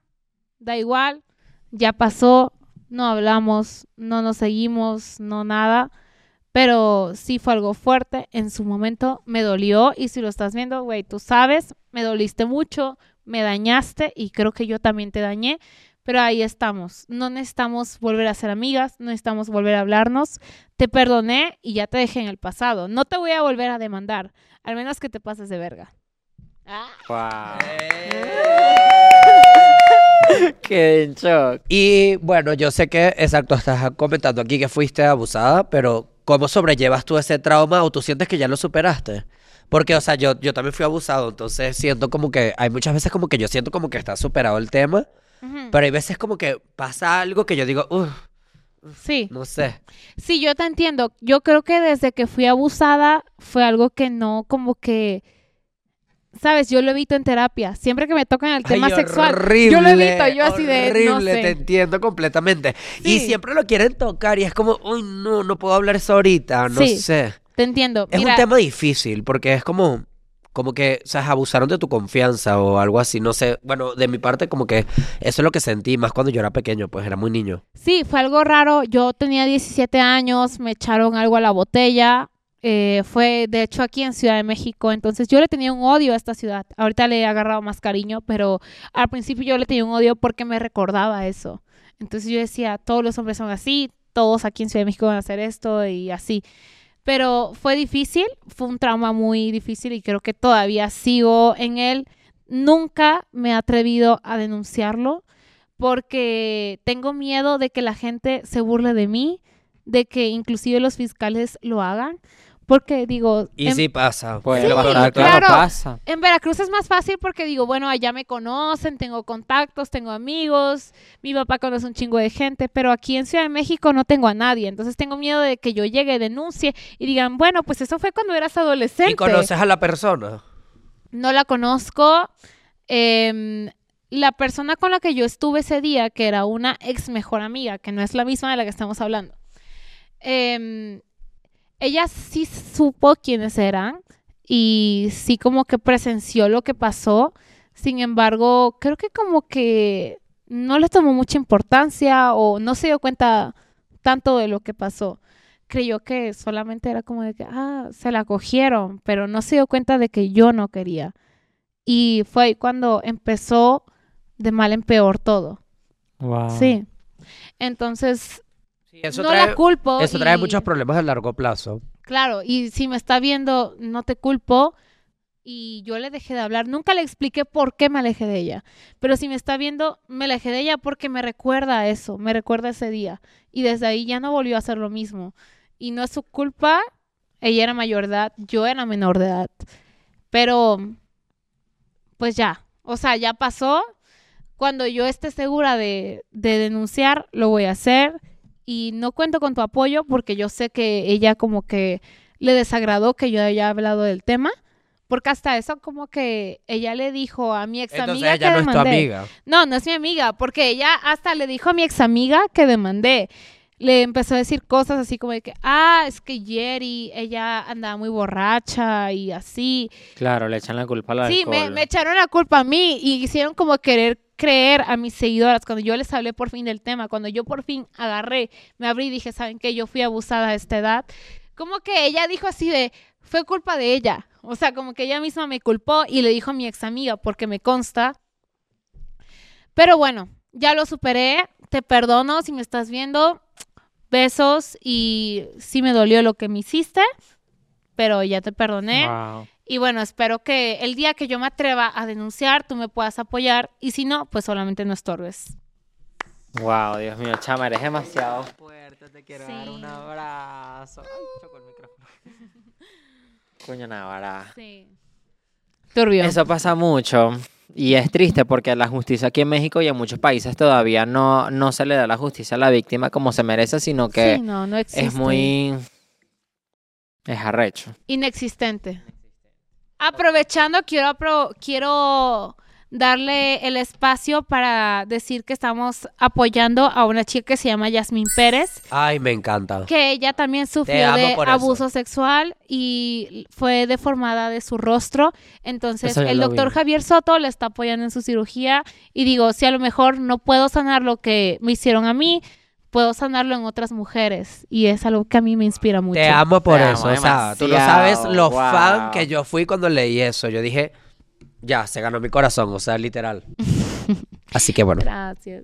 da igual, ya pasó, no hablamos, no nos seguimos, no nada, pero sí fue algo fuerte, en su momento me dolió y si lo estás viendo, güey, tú sabes, me doliste mucho, me dañaste y creo que yo también te dañé, pero ahí estamos. No necesitamos volver a ser amigas, no necesitamos volver a hablarnos. Te perdoné y ya te dejé en el pasado. No te voy a volver a demandar, al menos que te pases de verga. Ah. Wow. [LAUGHS] Eh. Qué en shock. Y bueno, yo sé que, exacto, estás comentando aquí que fuiste abusada, pero ¿cómo sobrellevas tú ese trauma o tú sientes que ya lo superaste? Porque, o sea, yo, yo también fui abusado, entonces siento como que, hay muchas veces como que yo siento como que está superado el tema, pero hay veces como que pasa algo que yo digo, uff, Sí. no sé. Sí, yo te entiendo. Yo creo que desde que fui abusada fue algo que no, como que, sabes, yo lo evito en terapia. Siempre que me tocan el tema Ay, sexual, horrible, yo lo evito, yo así de, no horrible, te sé. entiendo completamente. Y Sí. siempre lo quieren tocar y es como, uy, no, no puedo hablar eso ahorita, no Sí. sé. Te entiendo. Es Mira, un tema difícil porque es como, como que, o sea, abusaron de tu confianza o algo así, no sé. Bueno, de mi parte como que eso es lo que sentí más cuando yo era pequeño, pues era muy niño. Sí, fue algo raro. Yo tenía 17 años, me echaron algo a la botella. eh, fue, de hecho, aquí en Ciudad de México. Entonces, yo le tenía un odio a esta ciudad. Ahorita le he agarrado más cariño, pero al principio yo le tenía un odio porque me recordaba eso. Entonces, yo decía, todos los hombres son así, todos aquí en Ciudad de México van a hacer esto y así. Pero fue difícil, fue un trauma muy difícil y creo que todavía sigo en él. Nunca me he atrevido a denunciarlo porque tengo miedo de que la gente se burle de mí, de que inclusive los fiscales lo hagan, porque digo, Y en, sí pasa. Pasar, pasar, claro, claro. pasa. en Veracruz es más fácil porque digo, bueno, allá me conocen, tengo contactos, tengo amigos, mi papá conoce un chingo de gente, pero aquí en Ciudad de México no tengo a nadie, entonces tengo miedo de que yo llegue, denuncie y digan, bueno, pues eso fue cuando eras adolescente. Y conoces a la persona. No la conozco. Em, la persona con la que yo estuve ese día, que era una ex mejor amiga, que no es la misma de la que estamos hablando, em, ella sí supo quiénes eran y sí como que presenció lo que pasó. Sin embargo, creo que como que no le tomó mucha importancia o no se dio cuenta tanto de lo que pasó. Creyó que solamente era como de que, ah, se la cogieron, pero no se dio cuenta de que yo no quería. Y fue ahí cuando empezó de mal en peor todo. Wow. Sí. Entonces, Sí, eso no trae, la culpo. eso trae muchos problemas a largo plazo. Claro, y si me está viendo, no te culpo. Y yo le dejé de hablar. Nunca le expliqué por qué me alejé de ella. Pero si me está viendo, me alejé de ella porque me recuerda a eso, me recuerda a ese día. Y desde ahí ya no volvió a hacer lo mismo. Y no es su culpa. Ella era mayor de edad, yo era menor de edad. Pero, pues ya. O sea, ya pasó. Cuando yo esté segura de, de denunciar, lo voy a hacer y no cuento con tu apoyo porque yo sé que ella como que le desagradó que yo haya hablado del tema. Porque hasta eso como que ella le dijo a mi ex Entonces amiga ella que no es tu demandé. amiga. No, no es mi amiga, porque ella hasta le dijo a mi ex amiga que demandé. Le empezó a decir cosas así como de que, ah, es que Jerry, ella andaba muy borracha y así. Claro, le echan la culpa al Sí, alcohol. me, me echaron la culpa a mí y hicieron como querer creer a mis seguidoras cuando yo les hablé por fin del tema, cuando yo por fin agarré, me abrí y dije, ¿saben qué? Yo fui abusada a esta edad. Como que ella dijo así de, fue culpa de ella. O sea, como que ella misma me culpó y le dijo a mi ex amiga, porque me consta. Pero bueno, ya lo superé, te perdono si me estás viendo. Besos y sí me dolió lo que me hiciste, pero ya te perdoné. Wow. Y bueno, espero que el día que yo me atreva a denunciar, tú me puedas apoyar. Y si no, pues solamente no estorbes. Wow, Dios mío, chama, eres demasiado fuerte, te quiero dar un abrazo. choco el micrófono. Coño, Navarra. Sí. Turbio. Eso pasa mucho y es triste porque la justicia aquí en México y en muchos países todavía no, no se le da la justicia a la víctima como se merece, sino que sí, no, no existe. es muy... es arrecho. Inexistente. Aprovechando, quiero, apro- quiero darle el espacio para decir que estamos apoyando a una chica que se llama Yasmín Pérez, Ay, me encanta. que ella también sufrió de eso. abuso sexual y fue deformada de su rostro. Entonces, el doctor vi. Javier Soto le está apoyando en su cirugía y digo, si a lo mejor no puedo sanar lo que me hicieron a mí, puedo sanarlo en otras mujeres y es algo que a mí me inspira mucho. Te amo por Te eso. amo o sea, tú no sabes lo wow. fan que yo fui cuando leí eso. Yo dije, ya, se ganó mi corazón, o sea, literal. Así que bueno. Gracias.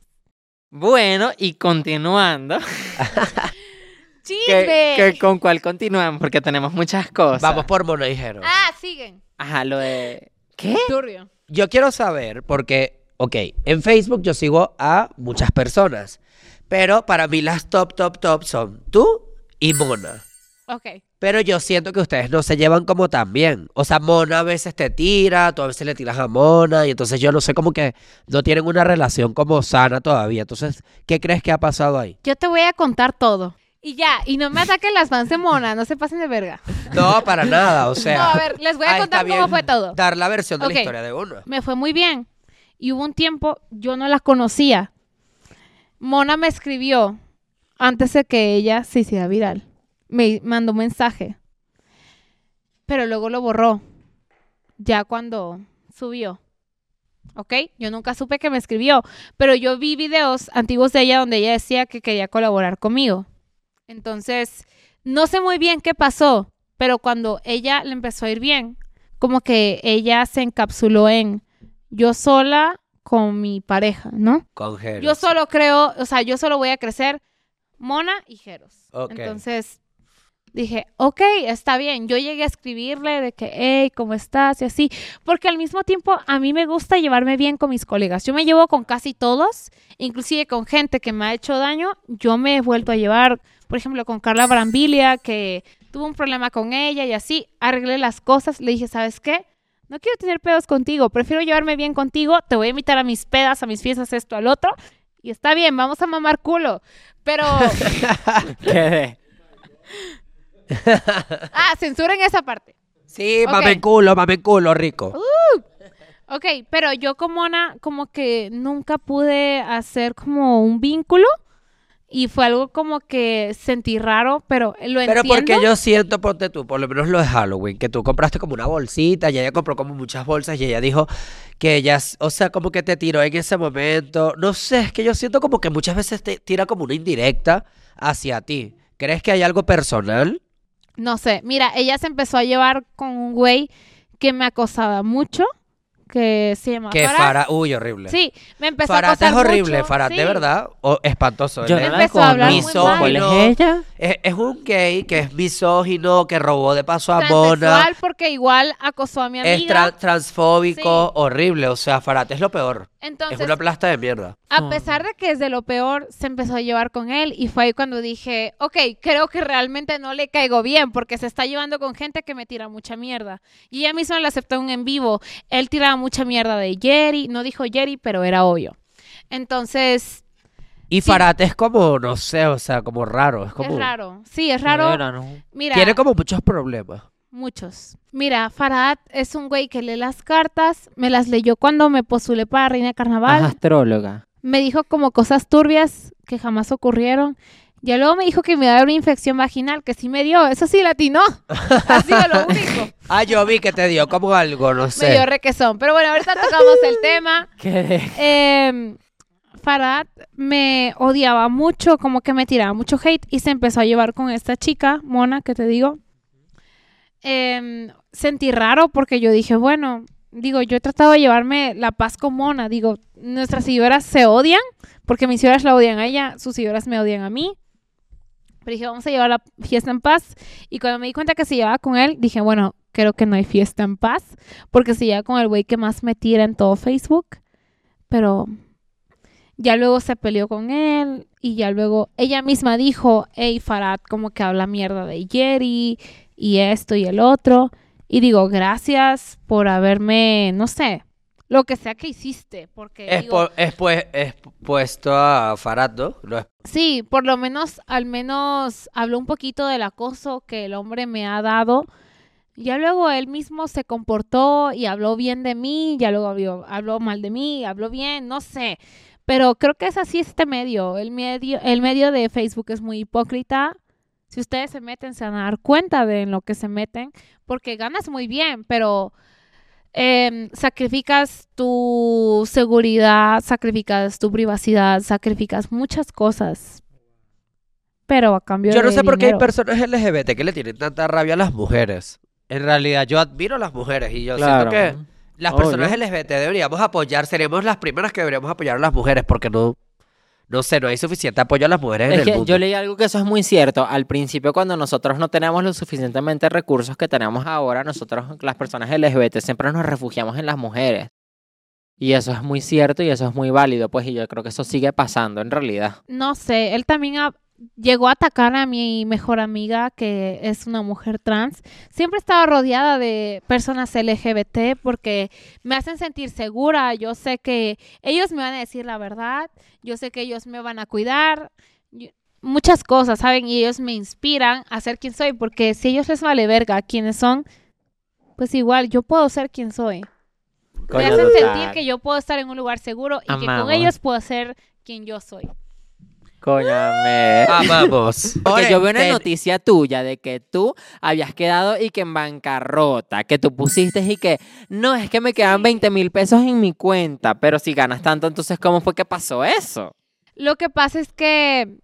Bueno, y continuando. [LAUGHS] ¡Chisme! ¿qué- qué- con cuál continuamos? Porque tenemos muchas cosas. Vamos por Mono y Jero. Ah, siguen. Ajá, lo de. ¿Qué? Turbio. Yo quiero saber, porque, ok, en Facebook yo sigo a muchas personas, pero para mí las top, top, top son tú y Mona. Ok. Pero yo siento que ustedes no se llevan como tan bien. O sea, Mona a veces te tira, tú a veces le tiras a Mona, y entonces yo no sé, como que no tienen una relación como sana todavía. Entonces, ¿qué crees que ha pasado ahí? Yo te voy a contar todo. Y ya, y no me ataquen las fans de Mona, no se pasen de verga. [LAUGHS] No, para nada, o sea. No, a ver, les voy a contar cómo fue todo. Dar la versión de la historia de uno. Me fue muy bien. Y hubo un tiempo, yo no la conocía. Mona me escribió antes de que ella se hiciera viral. Me mandó un mensaje. Pero luego lo borró. Ya cuando subió. ¿Ok? Yo nunca supe que me escribió. Pero yo vi videos antiguos de ella donde ella decía que quería colaborar conmigo. Entonces, no sé muy bien qué pasó. Pero cuando ella le empezó a ir bien, como que ella se encapsuló en yo sola con mi pareja, ¿no? Con Jero. Yo solo creo, o sea, yo solo voy a crecer Mona y Jeros. Ok. Entonces dije, ok, está bien. Yo llegué a escribirle de que, hey, ¿cómo estás? Y así. Porque al mismo tiempo a mí me gusta llevarme bien con mis colegas. Yo me llevo con casi todos, inclusive con gente que me ha hecho daño. Yo me he vuelto a llevar, por ejemplo, con Carla Brambilia, que tuvo un problema con ella y así. Arreglé las cosas. Le dije, ¿sabes qué? No quiero tener pedos contigo, prefiero llevarme bien contigo, te voy a invitar a mis pedas, a mis fiestas, esto, al otro, y está bien, vamos a mamar culo. Pero. [LAUGHS] ah, censuren esa parte. Sí, Ok. mamen culo, mamen culo, rico. Ok, pero yo como Mona, como que nunca pude hacer como un vínculo y fue algo como que sentí raro, pero lo Pero entiendo. porque yo siento, ponte tú, por lo menos lo de Halloween, que tú compraste como una bolsita y ella compró como muchas bolsas y ella dijo que ella, o sea, como que te tiró en ese momento. No sé, es que yo siento como que muchas veces te tira como una indirecta hacia ti. ¿Crees que hay algo personal? No sé, mira, ella se empezó a llevar con un güey que me acosaba mucho, que se llama Que Farah. Farah, uy, horrible. Sí, me empezó a Farah acosar es horrible, mucho, Farah, sí. de verdad, o espantoso. Yo él no es- Empezó a hablar muy Misógino. mal. ¿Cuál es ella? es, es un gay que es misógino, que robó de paso a Mona. Transexual porque igual acosó a mi Es amiga. tra- transfóbico, Sí. horrible. O sea, Farah es lo peor. Entonces, es una plasta de mierda. a pesar de que es de lo peor, se empezó a llevar con él y fue ahí cuando dije, ok, creo que realmente no le caigo bien porque se está llevando con gente que me tira mucha mierda. Y ella misma lo aceptó en un en vivo. Él tiraba mucha mierda de Jerry, no dijo Jerry, pero era obvio. Entonces, Y Sí. Farhat es como, no sé, o sea, como raro. Es como. es raro. Sí, es raro. Era, ¿no? Mira, Tiene como muchos problemas. Muchos. Mira, Farad es un güey que lee las cartas, me las leyó cuando me postulé para Reina Carnaval, Ajá, astróloga. me dijo como cosas turbias que jamás ocurrieron. Ya luego me dijo que me iba a dar una infección vaginal, que sí me dio, eso sí latinó. [LAUGHS] ha sido lo único. Ah, yo vi que te dio como algo, no Me sé. dio requesón. Pero bueno, ahorita tocamos el tema. [LAUGHS] ¿Qué? Eh, Farad me odiaba mucho, como que me tiraba mucho hate y se empezó a llevar con esta chica, Mona, que te digo. Em, sentí raro porque yo dije, bueno, digo, yo he tratado de llevarme la paz con Mona. Digo, nuestras seguidoras se odian porque mis seguidoras la odian a ella, sus seguidoras me odian a mí. Pero dije, vamos a llevar la fiesta en paz. Y cuando me di cuenta que se llevaba con él, dije, bueno, creo que no hay fiesta en paz porque se lleva con el güey que más me tira en todo Facebook. Pero ya luego se peleó con él y ya luego ella misma dijo, hey Farad, como que habla mierda de Jerry y esto y el otro. Y digo, gracias por haberme, no sé, lo que sea que hiciste, porque Es, digo, po- es, pues, es puesto a. No es- sí, por lo menos, al menos habló un poquito del acoso que el hombre me ha dado. Ya luego él mismo se comportó y habló bien de mí, ya luego habló, habló mal de mí, habló bien, no sé. Pero creo que es así este medio. El medio, el medio de Facebook es muy hipócrita. Si ustedes se meten, se van a dar cuenta de en lo que se meten, porque ganas muy bien, pero em, sacrificas tu seguridad, sacrificas tu privacidad, sacrificas muchas cosas. Pero a cambio Yo no de sé por qué hay dinero. personas LGBT que le tienen tanta rabia a las mujeres. En realidad, yo admiro a las mujeres y yo Claro. siento que las Obvio. personas LGBT deberíamos apoyar, seríamos las primeras que deberíamos apoyar a las mujeres porque no, no sé, no hay suficiente apoyo a las mujeres en Es el que mundo. yo leí algo que eso es muy cierto. Al principio, cuando nosotros no tenemos los suficientemente recursos que tenemos ahora, nosotros, las personas LGBT, siempre nos refugiamos en las mujeres. Y eso es muy cierto y eso es muy válido, pues, y yo creo que eso sigue pasando en realidad. No sé, él también ha- llegó a atacar a mi mejor amiga, que es una mujer trans. Siempre estaba rodeada de personas LGBT porque me hacen sentir segura. Yo sé que ellos me van a decir la verdad, yo sé que ellos me van a cuidar. yo- muchas cosas, ¿saben? Y ellos me inspiran a ser quien soy, porque si ellos les vale verga quiénes son, pues igual yo puedo ser quien soy. Me Coño, hacen total. sentir que yo puedo estar en un lugar seguro y que con Amamos. ellos puedo ser quien yo soy. Cóñame. Amamos. [LAUGHS] Porque yo vi una noticia tuya de que tú habías quedado y que en bancarrota, que tú pusiste y que no, es que me quedan 20 mil pesos en mi cuenta, pero si ganas tanto, entonces ¿cómo fue que pasó eso? Lo que pasa es que,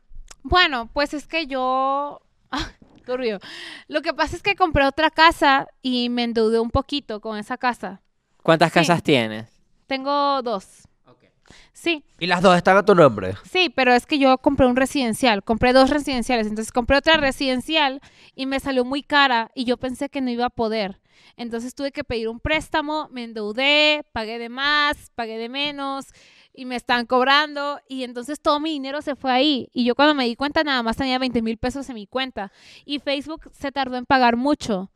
bueno, pues es que yo... [LAUGHS] Ah, qué río. Lo que pasa es que compré otra casa y me endeudé un poquito con esa casa. ¿Cuántas Sí. casas tienes? Tengo dos. Sí, Y las dos están a tu nombre. sí, pero es que yo compré un residencial, compré dos residenciales, entonces compré otra residencial y me salió muy cara y yo pensé que no iba a poder. Entonces tuve que pedir un préstamo, me endeudé, pagué de más, pagué de menos y me están cobrando y entonces todo mi dinero se fue ahí y yo cuando me di cuenta nada más tenía 20 mil pesos en mi cuenta y Facebook se tardó en pagar mucho.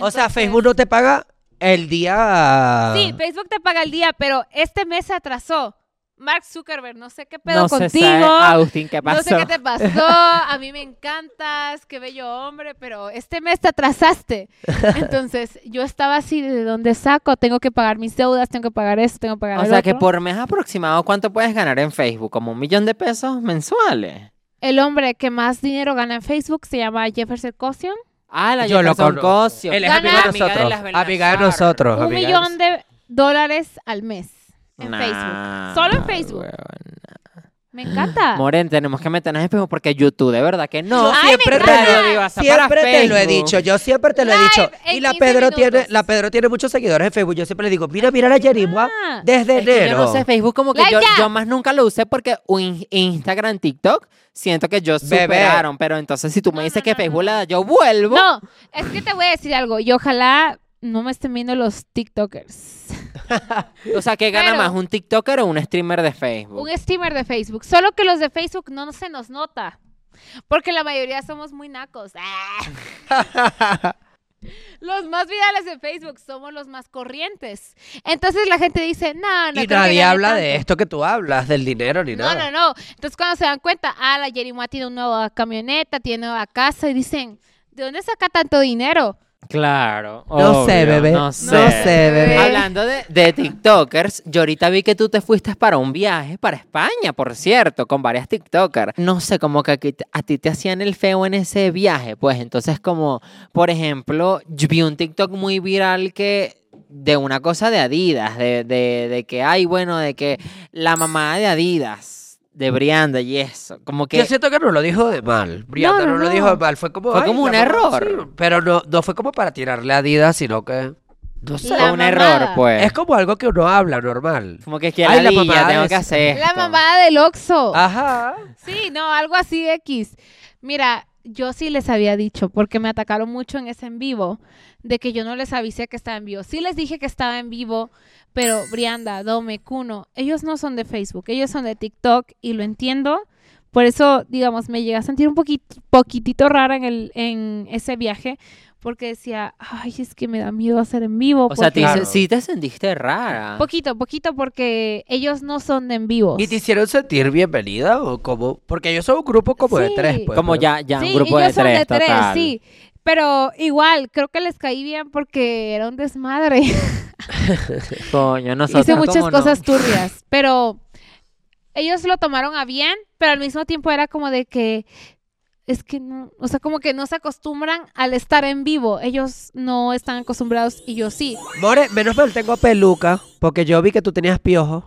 O sea, Facebook no te paga el día... Sí, Facebook te paga el día, pero este mes se atrasó. Mark Zuckerberg, no sé qué pedo no contigo. se sabe, Agustín, ¿qué pasó? No sé qué te pasó, [LAUGHS] a mí me encantas, qué bello hombre, pero este mes te atrasaste. Entonces, yo estaba así, ¿de dónde saco? Tengo que pagar mis deudas, tengo que pagar esto, tengo que pagar O el sea, que por mes aproximado, ¿cuánto puedes ganar en Facebook? ¿Como un millón de pesos mensuales? El hombre que más dinero gana en Facebook se llama Jefferson Cosian. Ah, la Yo lo Jefferson conozco. Cosio. Él es Gana- amigo de Amiga de nosotros. amiga de nosotros. Un millón de dólares al mes en Nah, Facebook. Solo en Facebook. Me encanta. Moren, tenemos que meternos en Facebook porque YouTube, de verdad que no. Yo Ay, me siempre, siempre te lo he dicho, yo siempre te lo he Live dicho. Y la 15 Pedro tiene, la Pedro tiene muchos seguidores en Facebook. Yo siempre le digo, mira, mira la Yerimua Ah. desde Es que enero. yo no sé, Facebook como que Like yo, más nunca lo usé porque un Instagram, TikTok, siento que yo Bebé. superaron, pero entonces si tú me dices no, que Facebook la da, yo vuelvo. No, es que te voy a decir algo y ojalá no me estén viendo los TikTokers. O sea, que gana Pero- más un TikToker o un streamer de Facebook. Un streamer de Facebook. Solo que los de Facebook no se nos nota. Porque la mayoría somos muy nacos. Ah. [LAUGHS] Los más virales de Facebook somos los más corrientes. Entonces la gente dice, no, no. y nadie habla de tanto". esto que tú hablas, del dinero ni No, nada. no, no. Entonces cuando se dan cuenta, ah, la Jerimoa tiene una nueva camioneta, tiene nueva casa y dicen, ¿de dónde saca tanto dinero? Claro. No sé, bebé. No No sé. bebé. Hablando de, de TikTokers, yo ahorita vi que tú te fuiste para un viaje para España, por cierto, con varias TikTokers. No sé, como que aquí a ti te hacían el feo en ese viaje, pues entonces como, por ejemplo, yo vi un TikTok muy viral que de una cosa de Adidas, de, de, de que, ay, bueno, de que la mamá de Adidas, de Brianda y eso, como que... Yo siento que no lo dijo de mal. Brianda No, no, no, lo dijo de mal. Fue como, Fue como un error. sí, pero no, no fue como para tirarle a Adidas, sino que. No sé. Fue un mamada. error, pues. Es como algo que uno habla normal. Como que que Ay, la la mamá tengo de- que hacer La mamada del Oxxo. Ajá. Sí, no, algo así X. Mira, yo sí les había dicho, porque me atacaron mucho en ese en vivo, de que yo no les avisé que estaba en vivo. Sí les dije que estaba en vivo, pero Brianda, Dome, Kuno, ellos no son de Facebook, ellos son de TikTok y lo entiendo. Por eso, digamos, me llegué a sentir un poquito, poquitito rara en, el, en ese viaje, porque decía, ay, es que me da miedo hacer en vivo. O sea, porque- te- Claro. sí te sentiste rara. Poquito, poquito, porque ellos no son de en vivo. ¿Y te hicieron sentir bienvenida o cómo? Porque ellos son un grupo como de tres, pues. Como ya, ya, sí, un grupo de ellos son tres, de tres, total. sí. Pero igual, creo que les caí bien porque era un desmadre. [LAUGHS] Coño, nosotros Hice muchas ¿cómo no? cosas turbias, pero ellos lo tomaron a bien, pero al mismo tiempo era como de que es que no, o sea, como que no se acostumbran al estar en vivo. Ellos no están acostumbrados y yo sí. More, menos mal tengo peluca, porque yo vi que tú tenías piojos.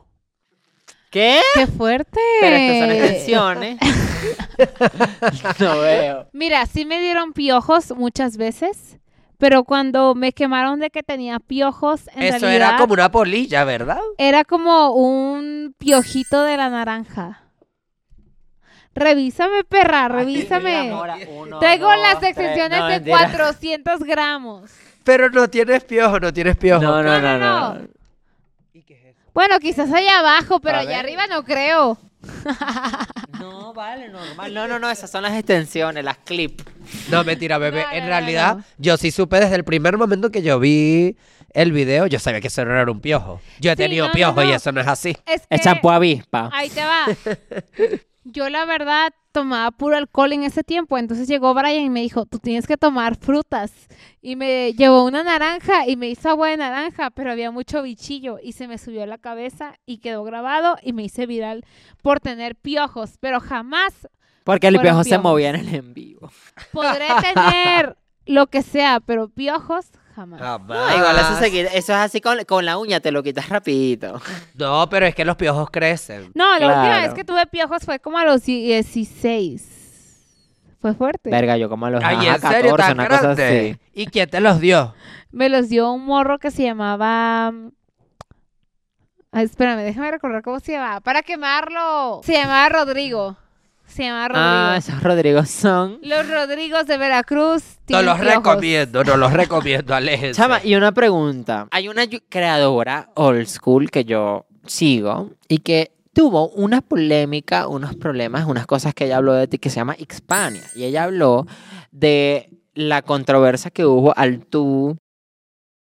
¿Qué? ¡Qué fuerte! Pero estas son extensiones. [LAUGHS] no veo. Mira, sí me dieron piojos muchas veces, pero cuando me quemaron de que tenía piojos, en Eso realidad era como una polilla, ¿verdad? era como un piojito de la naranja. Revísame, perra, revísame. Traigo las extensiones de 400 gramos. Pero no tienes piojo, no tienes piojo. No, no, No, no, no, no. ¿Y qué es eso? Bueno, quizás allá abajo, pero A allá ver. arriba no creo. [LAUGHS] No, vale, normal. No, no, no, esas son las extensiones, las clips. No, mentira, [LAUGHS] bebé. No, en no, no, realidad, no. yo sí supe desde el primer momento que yo vi el video, yo sabía que eso no era un piojo. Yo he Sí, tenido no, no, piojo y no. eso no es así. Es que Es champú avispa. ahí te va. [LAUGHS] Yo la verdad tomaba puro alcohol en ese tiempo, entonces llegó Brian y me dijo, tú tienes que tomar frutas. Y me llevó una naranja y me hizo agua de naranja, pero había mucho bichillo y se me subió a la cabeza y quedó grabado y me hice viral por tener piojos, pero jamás Porque el piojo se movía en el en vivo. podré [LAUGHS] tener lo que sea, pero piojos jamás. Jamás. No, igual eso, se quita- eso es así con, con la uña, te lo quitas rapidito. [LAUGHS] No, pero es que los piojos crecen. No, la última Claro. vez que tuve piojos fue como a los 16. Fue fuerte. Verga, yo como a los Ay, ajá, ¿en serio 14, tan una cosa grande? así. ¿Y quién te los dio? Me los dio un morro que se llamaba. Ay, espérame, déjame recordar cómo se llamaba. Para quemarlo. Se llamaba Rodrigo. Se llamaba Rodrigo. Ah, esos Rodrigo son. Los Rodrigos de Veracruz. No los piojos. recomiendo, no los recomiendo, [LAUGHS] aléjense. Chama, y una pregunta. Hay una creadora old school que yo sigo y que tuvo una polémica, unos problemas, unas cosas que ella habló de ti que se llama Hispania. Y ella habló de la controversia que hubo al tú.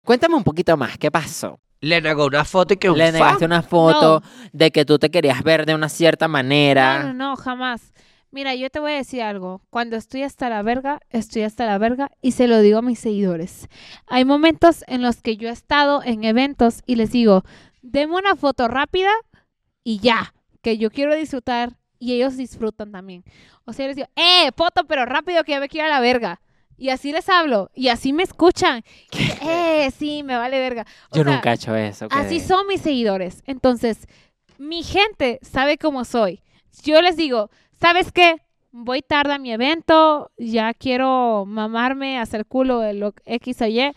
Cuéntame un poquito más, ¿qué pasó? Le negó una foto y que un Le negaste fan. una foto de que tú te querías ver de una cierta manera. No, no, no, jamás. Mira, yo te voy a decir algo. Cuando estoy hasta la verga, estoy hasta la verga y se lo digo a mis seguidores. Hay momentos en los que yo he estado en eventos y les digo, deme una foto rápida y ya, que yo quiero disfrutar y ellos disfrutan también. O sea, yo les digo, eh, foto, pero rápido que ya me quiero ir a la verga. Y así les hablo y así me escuchan. [LAUGHS] [LAUGHS] Eh, sí, me vale verga. O Yo sea, nunca he hecho eso. Así son mis seguidores. Entonces, mi gente sabe cómo soy. Yo les digo, ¿sabes qué? Voy tarde a mi evento, ya quiero mamarme, hacer culo de lo X o Y.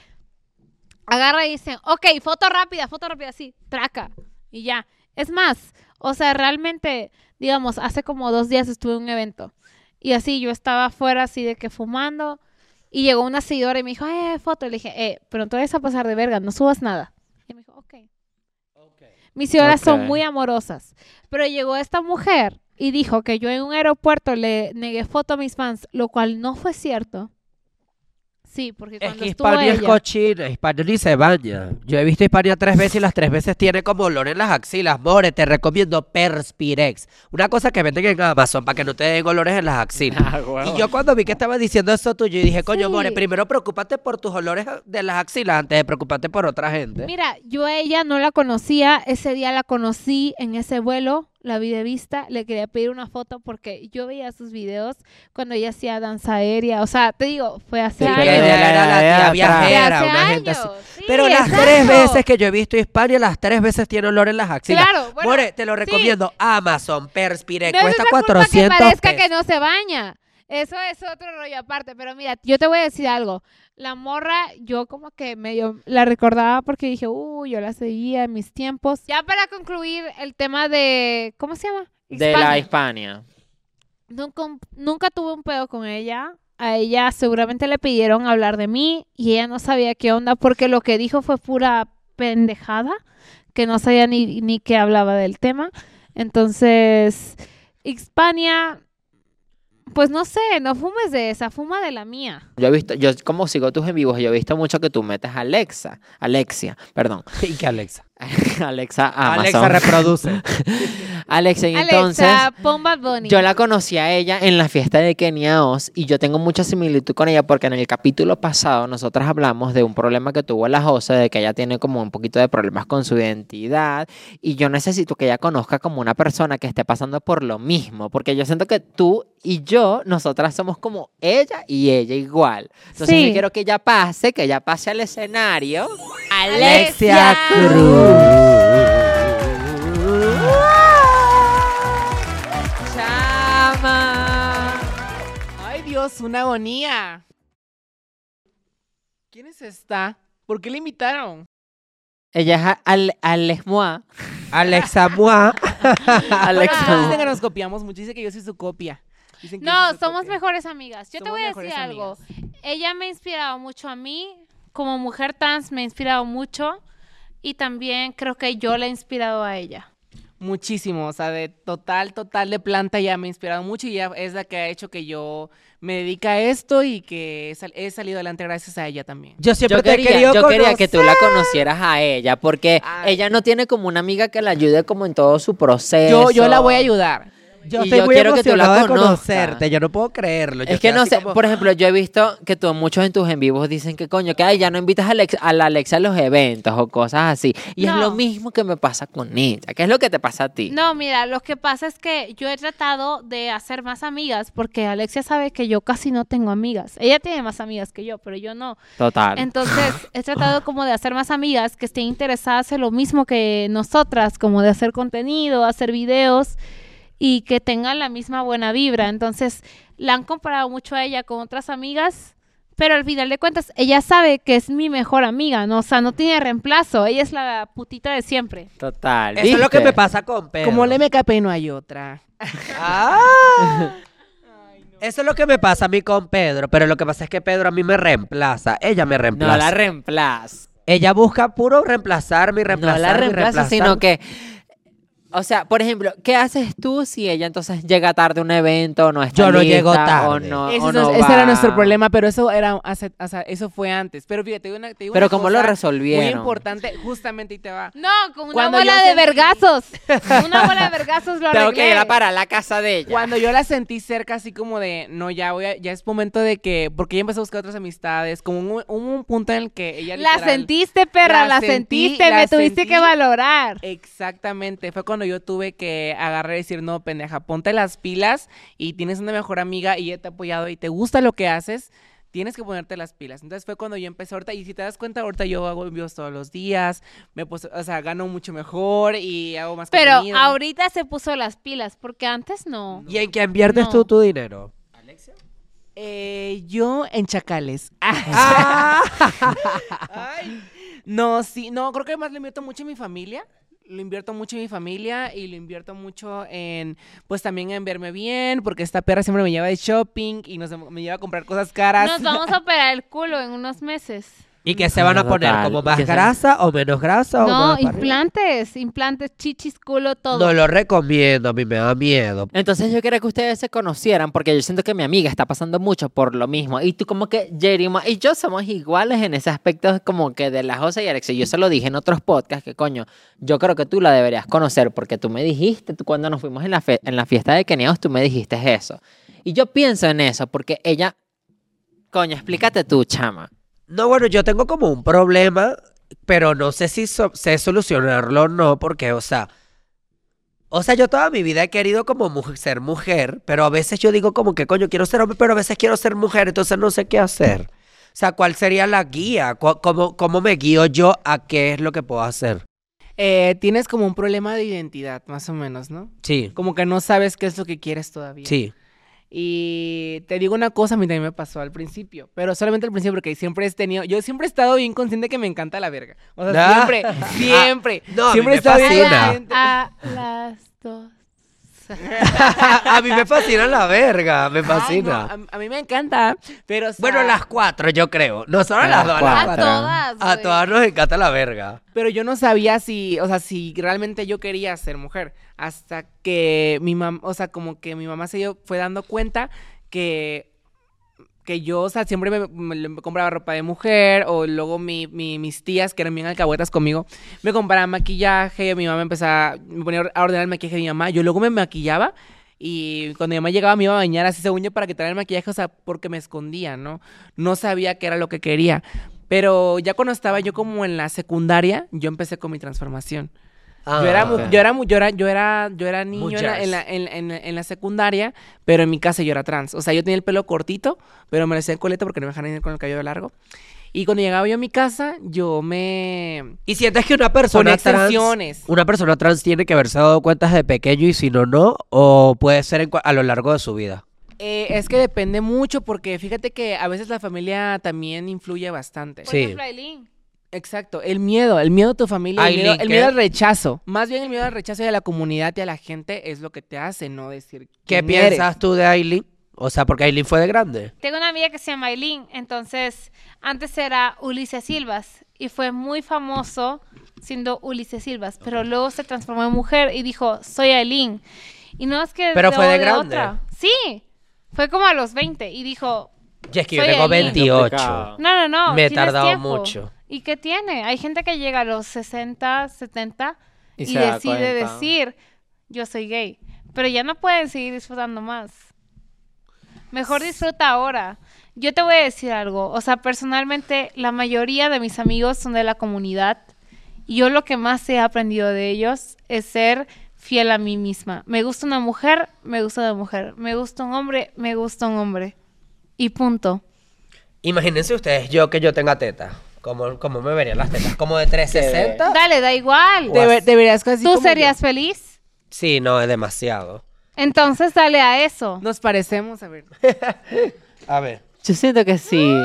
Agarra y dicen, ok, foto rápida, foto rápida, sí, traca. Y ya. Es más, o sea, realmente, digamos, hace como dos días estuve en un evento. Y así, yo estaba afuera así de que fumando. Y llegó una seguidora y me dijo, eh, foto. Le dije, eh, pero vayas a pasar de verga, no subas nada. Y me dijo, ok. Mis seguidoras son Ok. muy amorosas. Pero llegó esta mujer y dijo que yo en un aeropuerto le negué foto a mis fans, lo cual no fue cierto. Sí, porque Es cuando que estuvo Hispania es cochina, Hispania ni se baña. Yo he visto Hispania tres veces y las tres veces tiene como olor en las axilas. More, te recomiendo Perspirex. Una cosa que venden en Amazon para que no te den olores en las axilas. Ah. Y yo cuando vi que estaba diciendo eso tuyo, y dije, coño, Sí. More, primero preocúpate por tus olores de las axilas antes de preocuparte por otra gente. Mira, yo a ella no la conocía, ese día la conocí en ese vuelo, la vi de vista, le quería pedir una foto porque yo veía sus videos cuando ella hacía danza aérea, o sea, te digo, fue hace Sí, pero años. ella era la tía. De viajera, hace una gente así. sí, Pero las exacto. tres veces que yo he visto Hispania, las tres veces tiene olor en las axilas. Claro, bueno, More, te lo sí. recomiendo. Amazon, Perspirex, No es cuesta nuestra culpa 400 que parezca pesos. que no se baña. Eso es otro rollo aparte. Pero mira, yo te voy a decir algo. La morra, yo como que medio la recordaba porque dije, uh, yo la seguía en mis tiempos. Ya para concluir el tema de. ¿Cómo se llama? De la Hispania. Nunca, nunca tuve un pedo con ella. A ella seguramente le pidieron hablar de mí y ella no sabía qué onda porque lo que dijo fue pura pendejada, que no sabía ni, ni qué hablaba del tema. Entonces, Hispania, pues no sé, no fumes de esa, fuma de la mía. Yo he visto, yo como sigo tus en vivos, yo he visto mucho que tú metes a Alexa, Alexia, perdón, [LAUGHS] ¿Y qué Alexa? [LAUGHS] Alexa Amazon. Alexa reproduce. [LAUGHS] Alexa, y entonces Alexa, pon Bad Bunny. yo la conocí a ella en la fiesta de Kenia Oz y yo tengo mucha similitud con ella porque en el capítulo pasado nosotras hablamos de un problema que tuvo la Jose, de que ella tiene como un poquito de problemas con su identidad y yo necesito que ella conozca como una persona que esté pasando por lo mismo, porque yo siento que tú y yo, nosotras somos como ella y ella igual. Entonces Sí. yo quiero que ella pase, que ella pase al escenario. Alexia Chama. Ay, Dios, una agonía. ¿Quién es esta? ¿Por qué la invitaron? Ella es al, Alesmoa. Alexa Mua. [LAUGHS] Alexa. Bueno, dicen que nos copiamos mucho. Dice que yo soy su copia. Dicen que yo No, soy su somos copia. mejores amigas. Yo te Somos voy a mejores decir algo. amigas. Ella me ha inspirado mucho a mí. Como mujer trans me ha inspirado mucho. Y también creo que yo le he inspirado a ella. Muchísimo, o sea, de total, total de planta ya me ha inspirado mucho y ya es la que ha hecho que yo me dedique a esto y que he, sal- he salido adelante gracias a ella también. Yo siempre Yo te he quería, yo quería que tú la conocieras a ella, porque Ay. ella no tiene como una amiga que la ayude como en todo su proceso. Yo, yo la voy a ayudar. Yo Y yo quiero que tú la conozcas. conocerte. Yo no puedo creerlo. Yo Es que no sé, como- por ejemplo, yo he visto que tú muchos en tus en vivos dicen que coño, que ay, ya no invitas a, Alex- a la Alexa a los eventos o cosas así. Y es lo mismo que me pasa con ella. ¿Qué es lo que te pasa a ti? No, mira, lo que pasa es que yo he tratado de hacer más amigas porque Alexia sabe que yo casi no tengo amigas. Ella tiene más amigas que yo, pero yo no. Total. Entonces, [LAUGHS] he tratado como de hacer más amigas que estén interesadas en lo mismo que nosotras, como de hacer contenido, hacer videos y que tengan la misma buena vibra. Entonces, la han comparado mucho a ella con otras amigas, pero al final de cuentas, ella sabe que es mi mejor amiga, ¿no? O sea, no tiene reemplazo. Ella es la putita de siempre. Total. Eso es lo que me pasa con Pedro. Como le MKP no hay otra. [LAUGHS] Ah. Eso es lo que me pasa a mí con Pedro, pero lo que pasa es que Pedro a mí me reemplaza, ella me reemplaza. No la reemplaza. ella busca puro reemplazarme y No reemplazarme la y reemplaza, sino reemplazarme. que. O sea, por ejemplo, ¿qué haces tú si ella entonces llega tarde a un evento o no está Yo no llego tarde. O no, Ese, o es- no ese era nuestro problema, pero eso era hace- o sea, eso fue antes. Pero fíjate, te digo una, te digo Pero una ¿cómo lo resolvieron? Muy importante, justamente y te va. No, con una Cuando bola de sentí- vergazos. [LAUGHS] Una bola de vergazos lo Tengo arreglé. que ir a para la casa de ella. Cuando yo la sentí cerca, así como de, no, ya voy a- ya es momento de que, porque ella empezó a buscar otras amistades, como un, punto en el que ella La sentiste, perra, la, la sentí, sentiste, la me tuviste que valorar. Exactamente, fue cuando yo tuve que agarrar y decir, no, pendeja, ponte las pilas y tienes una mejor amiga y ella te ha apoyado y te gusta lo que haces, tienes que ponerte las pilas. Entonces fue cuando yo empecé ahorita, y si te das cuenta, ahorita yo hago envíos todos los días, me puse, o sea, gano mucho mejor y hago más Pero contenido. ahorita se puso las pilas, porque antes no. ¿Y en qué inviertes No. tú tu dinero? Eh, yo en chacales. [LAUGHS] Ah. [LAUGHS] Ay, no, sí, no, creo que más lo invierto mucho en mi familia. Lo invierto mucho en mi familia y lo invierto mucho en, pues también en verme bien, porque esta perra siempre me lleva de shopping y nos, me lleva a comprar cosas caras. Nos vamos a [LAUGHS] operar el culo en unos meses. ¿Y qué se van a poner? total. ¿Como más ¿Qué se- grasa o menos grasa? o No, arriba? implantes, implantes, chichis, culo, todo. No lo recomiendo, a mí me da miedo. Entonces yo quería que ustedes se conocieran porque yo siento que mi amiga está pasando mucho por lo mismo. Y tú como que Jerima y yo somos iguales en ese aspecto como que de la José y Alexa. Yo se lo dije en otros podcasts que coño, yo creo que tú la deberías conocer porque tú me dijiste, tú cuando nos fuimos en la, fe- en la fiesta de Keniaos, tú me dijiste eso. Y yo pienso en eso porque ella, coño, explícate tú, chama. No, bueno, yo tengo como un problema, pero no sé si so- sé solucionarlo o no, porque, o sea, o sea, yo toda mi vida he querido como ser mujer, pero a veces yo digo como que, coño, quiero ser hombre, pero a veces quiero ser mujer, entonces no sé qué hacer. O sea, ¿cuál sería la guía? ¿Cómo, cómo me guío yo a qué es lo que puedo hacer? Eh, tienes como un problema de identidad, más o menos, ¿no? Sí, Como que no sabes qué es lo que quieres todavía. sí. Y te digo una cosa, a mí también me pasó al principio, pero solamente al principio porque siempre he tenido, yo siempre he estado bien consciente que me encanta la verga. O sea, [LAUGHS] Ah. siempre, siempre, no, siempre he estado bien consciente. A las dos. [LAUGHS] a mí me fascina la verga, me Ay, fascina. no, a, a mí me encanta, pero o sea, Bueno, las cuatro, yo creo. No solo A las dos, a cuatro. las todas. A todas nos encanta la verga. Pero yo no sabía si, o sea, si realmente yo quería ser mujer. Hasta que mi mamá, o sea, como que mi mamá se dio, fue dando cuenta que que yo, o sea, siempre me, compraba ropa de mujer o luego mi, mi- mis tías, que eran bien alcahuetas conmigo, me compraban maquillaje, mi mamá me ponía a ordenar el maquillaje de mi mamá, yo luego me maquillaba y cuando mi mamá llegaba me iba a bañar así según yo para quitar el maquillaje, o sea, porque me escondía, ¿no? No sabía qué era lo que quería. Pero ya cuando estaba yo como en la secundaria, yo empecé con mi transformación. Yo, era, Ah, yo, era, yo, era, yo, era, yo era niño en la, en, la, en, en- en la secundaria, pero en mi casa yo era trans. O sea, yo tenía el pelo cortito, pero me lo hacía en coleta porque no me dejaban ir con el cabello largo. Y cuando llegaba yo a mi casa, yo me... ¿Y sientes que una persona trans, una persona trans tiene que haberse dado cuenta desde pequeño y si no, no? ¿O puede ser a lo largo de su vida? Eh, es que depende mucho porque fíjate que a veces la familia también influye bastante. Por Sí. ejemplo, Aileen. Exacto, el miedo, el miedo a tu familia, el miedo, el miedo al rechazo. Más bien el miedo al rechazo de la comunidad y a la gente es lo que te hace no decir ¿Qué piensas eres. tú de Aileen? O sea, porque Aileen fue de grande. Tengo una amiga que se llama Aileen, entonces antes era Ulises Silvas y fue muy famoso siendo Ulises Silvas, pero luego se transformó en mujer y dijo, soy Aileen. Y no es que... Pero fue de grande. otra. Sí, fue como a los 20 y dijo, Y es que yo tengo Aileen. 28. Complicado. no, no, no. Me he tardado tiempo". mucho. ¿Y qué tiene? Hay gente que llega a los 60, 70 Y decide decir, yo soy gay. Pero ya no pueden seguir disfrutando más. Mejor disfruta ahora. Yo te voy a decir algo. O sea, personalmente, la mayoría de mis amigos son de la comunidad. Y yo lo que más he aprendido de ellos es ser fiel a mí misma. Me gusta una mujer, me gusta una mujer. Me gusta un hombre, me gusta un hombre. Y punto. Imagínense ustedes, yo que yo tenga teta. ¿Cómo, cómo me verían las tetas? ¿Como de 360? Dale, da igual. Deberías casi ¿Tú como serías feliz? Sí, no, es demasiado. Entonces dale a eso. yo. Nos parecemos, a ver. [LAUGHS] A ver. Yo siento que sí.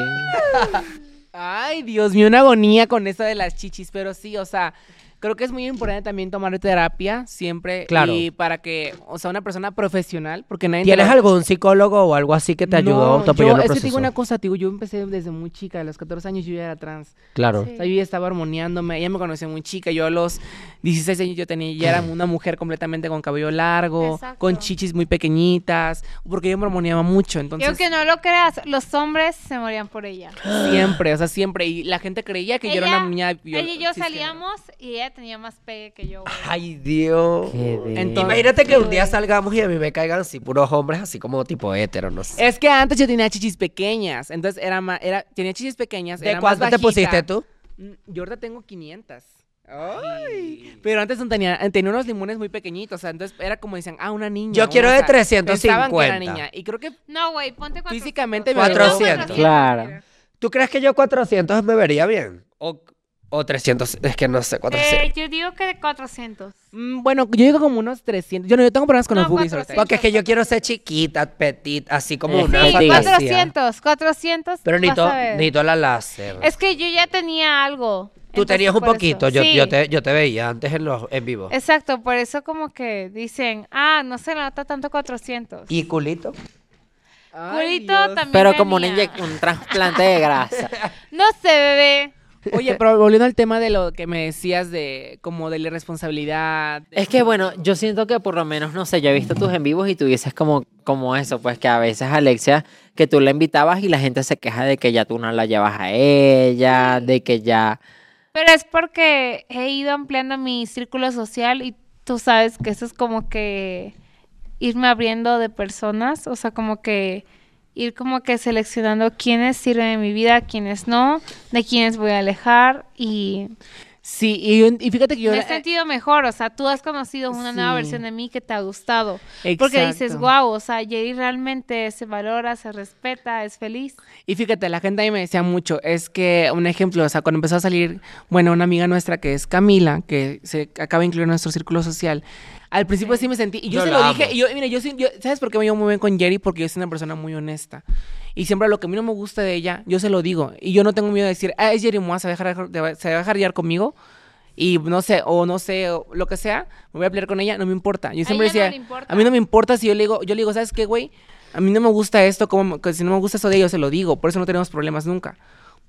[LAUGHS] Ay, Dios mío, una agonía con eso de las chichis, pero sí, o sea, creo que es muy importante también tomar terapia siempre Claro. y para que, o sea, una persona profesional, porque nadie te ¿Tienes algún psicólogo o algo así que te ayudó No, a autoapoyar yo, el es que te digo una cosa, te digo, yo empecé desde muy chica, a los 14 años yo ya era trans. Claro. Sí. O sea, yo ya estaba hormoneándome, ella me conoció muy chica, yo a los 16 años yo tenía, ya era una mujer completamente con cabello largo, Exacto. con chichis muy pequeñitas, porque yo me hormoneaba mucho, Yo entonces que no lo creas, los hombres se morían por ella. siempre, o sea, siempre, y la gente creía que yo era una niña ella y yo salíamos y ella tenía más pegue que yo. güey. Ay, Dios. Qué de- Entonces- Imagínate que un día salgamos y a mí me caigan así puros hombres, así como tipo hétero, no sé. Es que antes yo tenía chichis pequeñas, entonces era más, era, tenía chichis pequeñas, ¿De era más cuánto te bajita. pusiste tú? Mm, Yo ahorita tengo 500. Ay. Pero antes no tenía, tenía unos limones muy pequeñitos, o sea, entonces era como decían, ah, una niña. Yo una- quiero o de sea, 350. pensaban que era niña. Y creo que No, güey, ponte 400. Físicamente me Ponte 400. Claro. ¿Tú crees que yo 400 me vería bien? O, o 300, es que no sé, 400. Eh, yo digo que de 400. Mm, bueno, yo digo como unos 300. Yo no, yo tengo problemas con No, los boobies ahorita. 400. Porque es que yo quiero ser chiquita, petit, así como una Sí, fantasía. 400, 400. Pero vas necesito, a ver. necesito la láser. Es que yo ya tenía algo. Tú entonces tenías un por eso. poquito, yo, Sí. yo, te, yo te veía antes en, los, en vivo. Exacto, por eso como que dicen, ah, no se nota tanto 400. ¿Y culito? Ay, Culito Dios. también Pero como un, tenía. inyec- un trasplante de grasa. [LAUGHS] No sé, bebé. Oye, pero volviendo al tema de lo que me decías de como de la irresponsabilidad. de- Es que bueno, yo siento que por lo menos, no sé, yo he visto tus en vivos y tú dices como, como eso, pues que a veces Alexia, que tú la invitabas y la gente se queja de que ya tú no la llevas a ella, de que ya... Pero es porque he ido ampliando mi círculo social y tú sabes que eso es como que irme abriendo de personas, o sea, como que ir como que seleccionando quiénes sirven en mi vida, quiénes no, de quiénes voy a alejar y Sí, y, y fíjate que yo... me he eh, sentido mejor, o sea, tú has conocido una nueva versión de mí que te ha gustado, porque dices, Exacto. wow, o sea, Jerry realmente se valora, se respeta, es feliz. Y fíjate, la gente a mí me decía mucho, es que un ejemplo, o sea, cuando empezó a salir, bueno, una amiga nuestra que es Camila, que se acaba de incluir en nuestro círculo social, al principio sí, me sentí, y yo, Yo se lo amo. dije, y yo, mira, yo, yo- ¿sabes por qué me llevo muy bien con Jerry? Porque yo soy una persona muy honesta. Y siempre lo que a mí no me gusta de ella, yo se lo digo. Y yo no tengo miedo de decir, ah, es Jerry Moa, se va a dejar, se va a dejar conmigo. Y no sé, o no sé, o lo que sea, me voy a pelear con ella, no me importa. Yo siempre ella no decía, a mí no me importa si yo le digo, yo le digo, ¿sabes qué, güey? A mí no me gusta esto, como, que si no me gusta eso de ellos, se lo digo. Por eso no tenemos problemas nunca.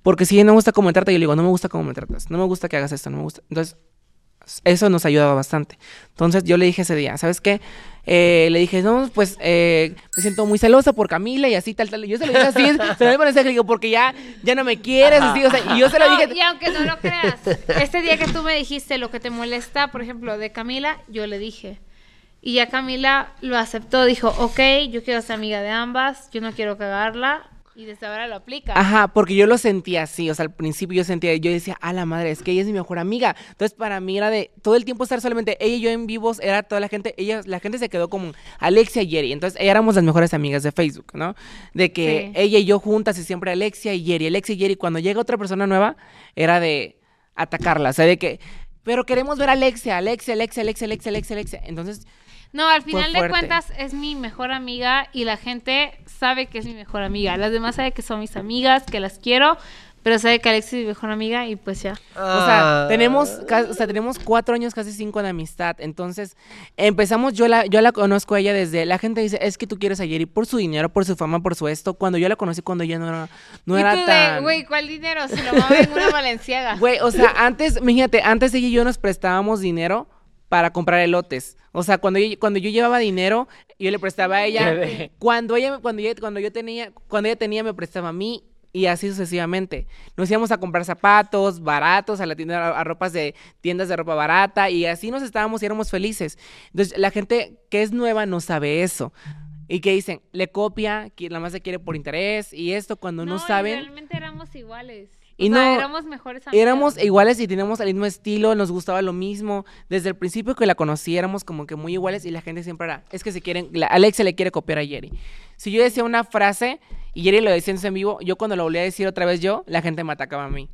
Porque si no me gusta cómo me trata, yo le digo, no me gusta cómo me tratas. No me gusta que hagas esto, no me gusta. Entonces, eso nos ayudaba bastante. Entonces yo le dije ese día, ¿sabes qué? Eh, le dije, no, pues eh, me siento muy celosa por Camila y así, tal, tal. Yo se lo dije así, [LAUGHS] se lo dije digo, porque ya, ya no me quieres, así, o sea, y yo se lo No, dije. y aunque no lo creas, [LAUGHS] este día que tú me dijiste lo que te molesta, por ejemplo, de Camila, yo le dije. Y ya Camila lo aceptó, dijo, ok, yo quiero ser amiga de ambas, yo no quiero cagarla, y desde ahora lo aplica. Ajá, porque yo lo sentía así, o sea, al principio yo sentía, yo decía, a la madre, es que ella es mi mejor amiga. Entonces, para mí era de todo el tiempo estar solamente ella y yo en vivos, era toda la gente, ella, la gente se quedó como Alexia y Yeri. Entonces, éramos las mejores amigas de Facebook, ¿no? De que Sí. ella y yo juntas y siempre Alexia y Yeri, Alexia y Yeri. Cuando llega otra persona nueva, era de atacarla, o sea, de que, pero queremos ver a Alexia, Alexia, Alexia, Alexia, Alexia, Alexia, Alexia. Entonces, No, al final de cuentas es mi mejor amiga y la gente sabe que es mi mejor amiga. Las demás saben que son mis amigas, que las quiero, pero sabe que Alexis es mi mejor amiga y pues ya. O sea, Ah. tenemos, o sea, tenemos cuatro años, casi cinco de amistad. Entonces, empezamos, yo la, yo la conozco a ella desde, la gente dice, es que tú quieres a Yeri por su dinero, por su fama, por su esto. Cuando yo la conocí, cuando ella no era, no y era tú de, tan... güey, ¿cuál dinero? Si lo mueve en una valenciaga. Güey, o sea, antes, fíjate, antes ella y yo nos prestábamos dinero para comprar elotes. O sea, cuando yo, cuando yo llevaba dinero, yo le prestaba a ella. [LAUGHS] Cuando ella, cuando ella, cuando yo tenía, cuando ella tenía, me prestaba a mí. Y así sucesivamente. Nos íbamos a comprar zapatos baratos a la tienda, a, a ropas de tiendas de ropa barata. Y así nos estábamos y éramos felices. Entonces, la gente que es nueva no sabe eso. Y que dicen, le copia, que la más se quiere por interés. Y esto cuando no, y saben. realmente éramos iguales. Y o sea, no- éramos mejores amigas. Éramos iguales y teníamos el mismo estilo, nos gustaba lo mismo. Desde el principio que la conocí éramos como que muy iguales y la gente siempre era, es que se quieren, la, Alexia le quiere copiar a Jerry. Si yo decía una frase y Jerry lo decía en vivo, yo cuando lo volvía a decir otra vez yo, la gente me atacaba a mí.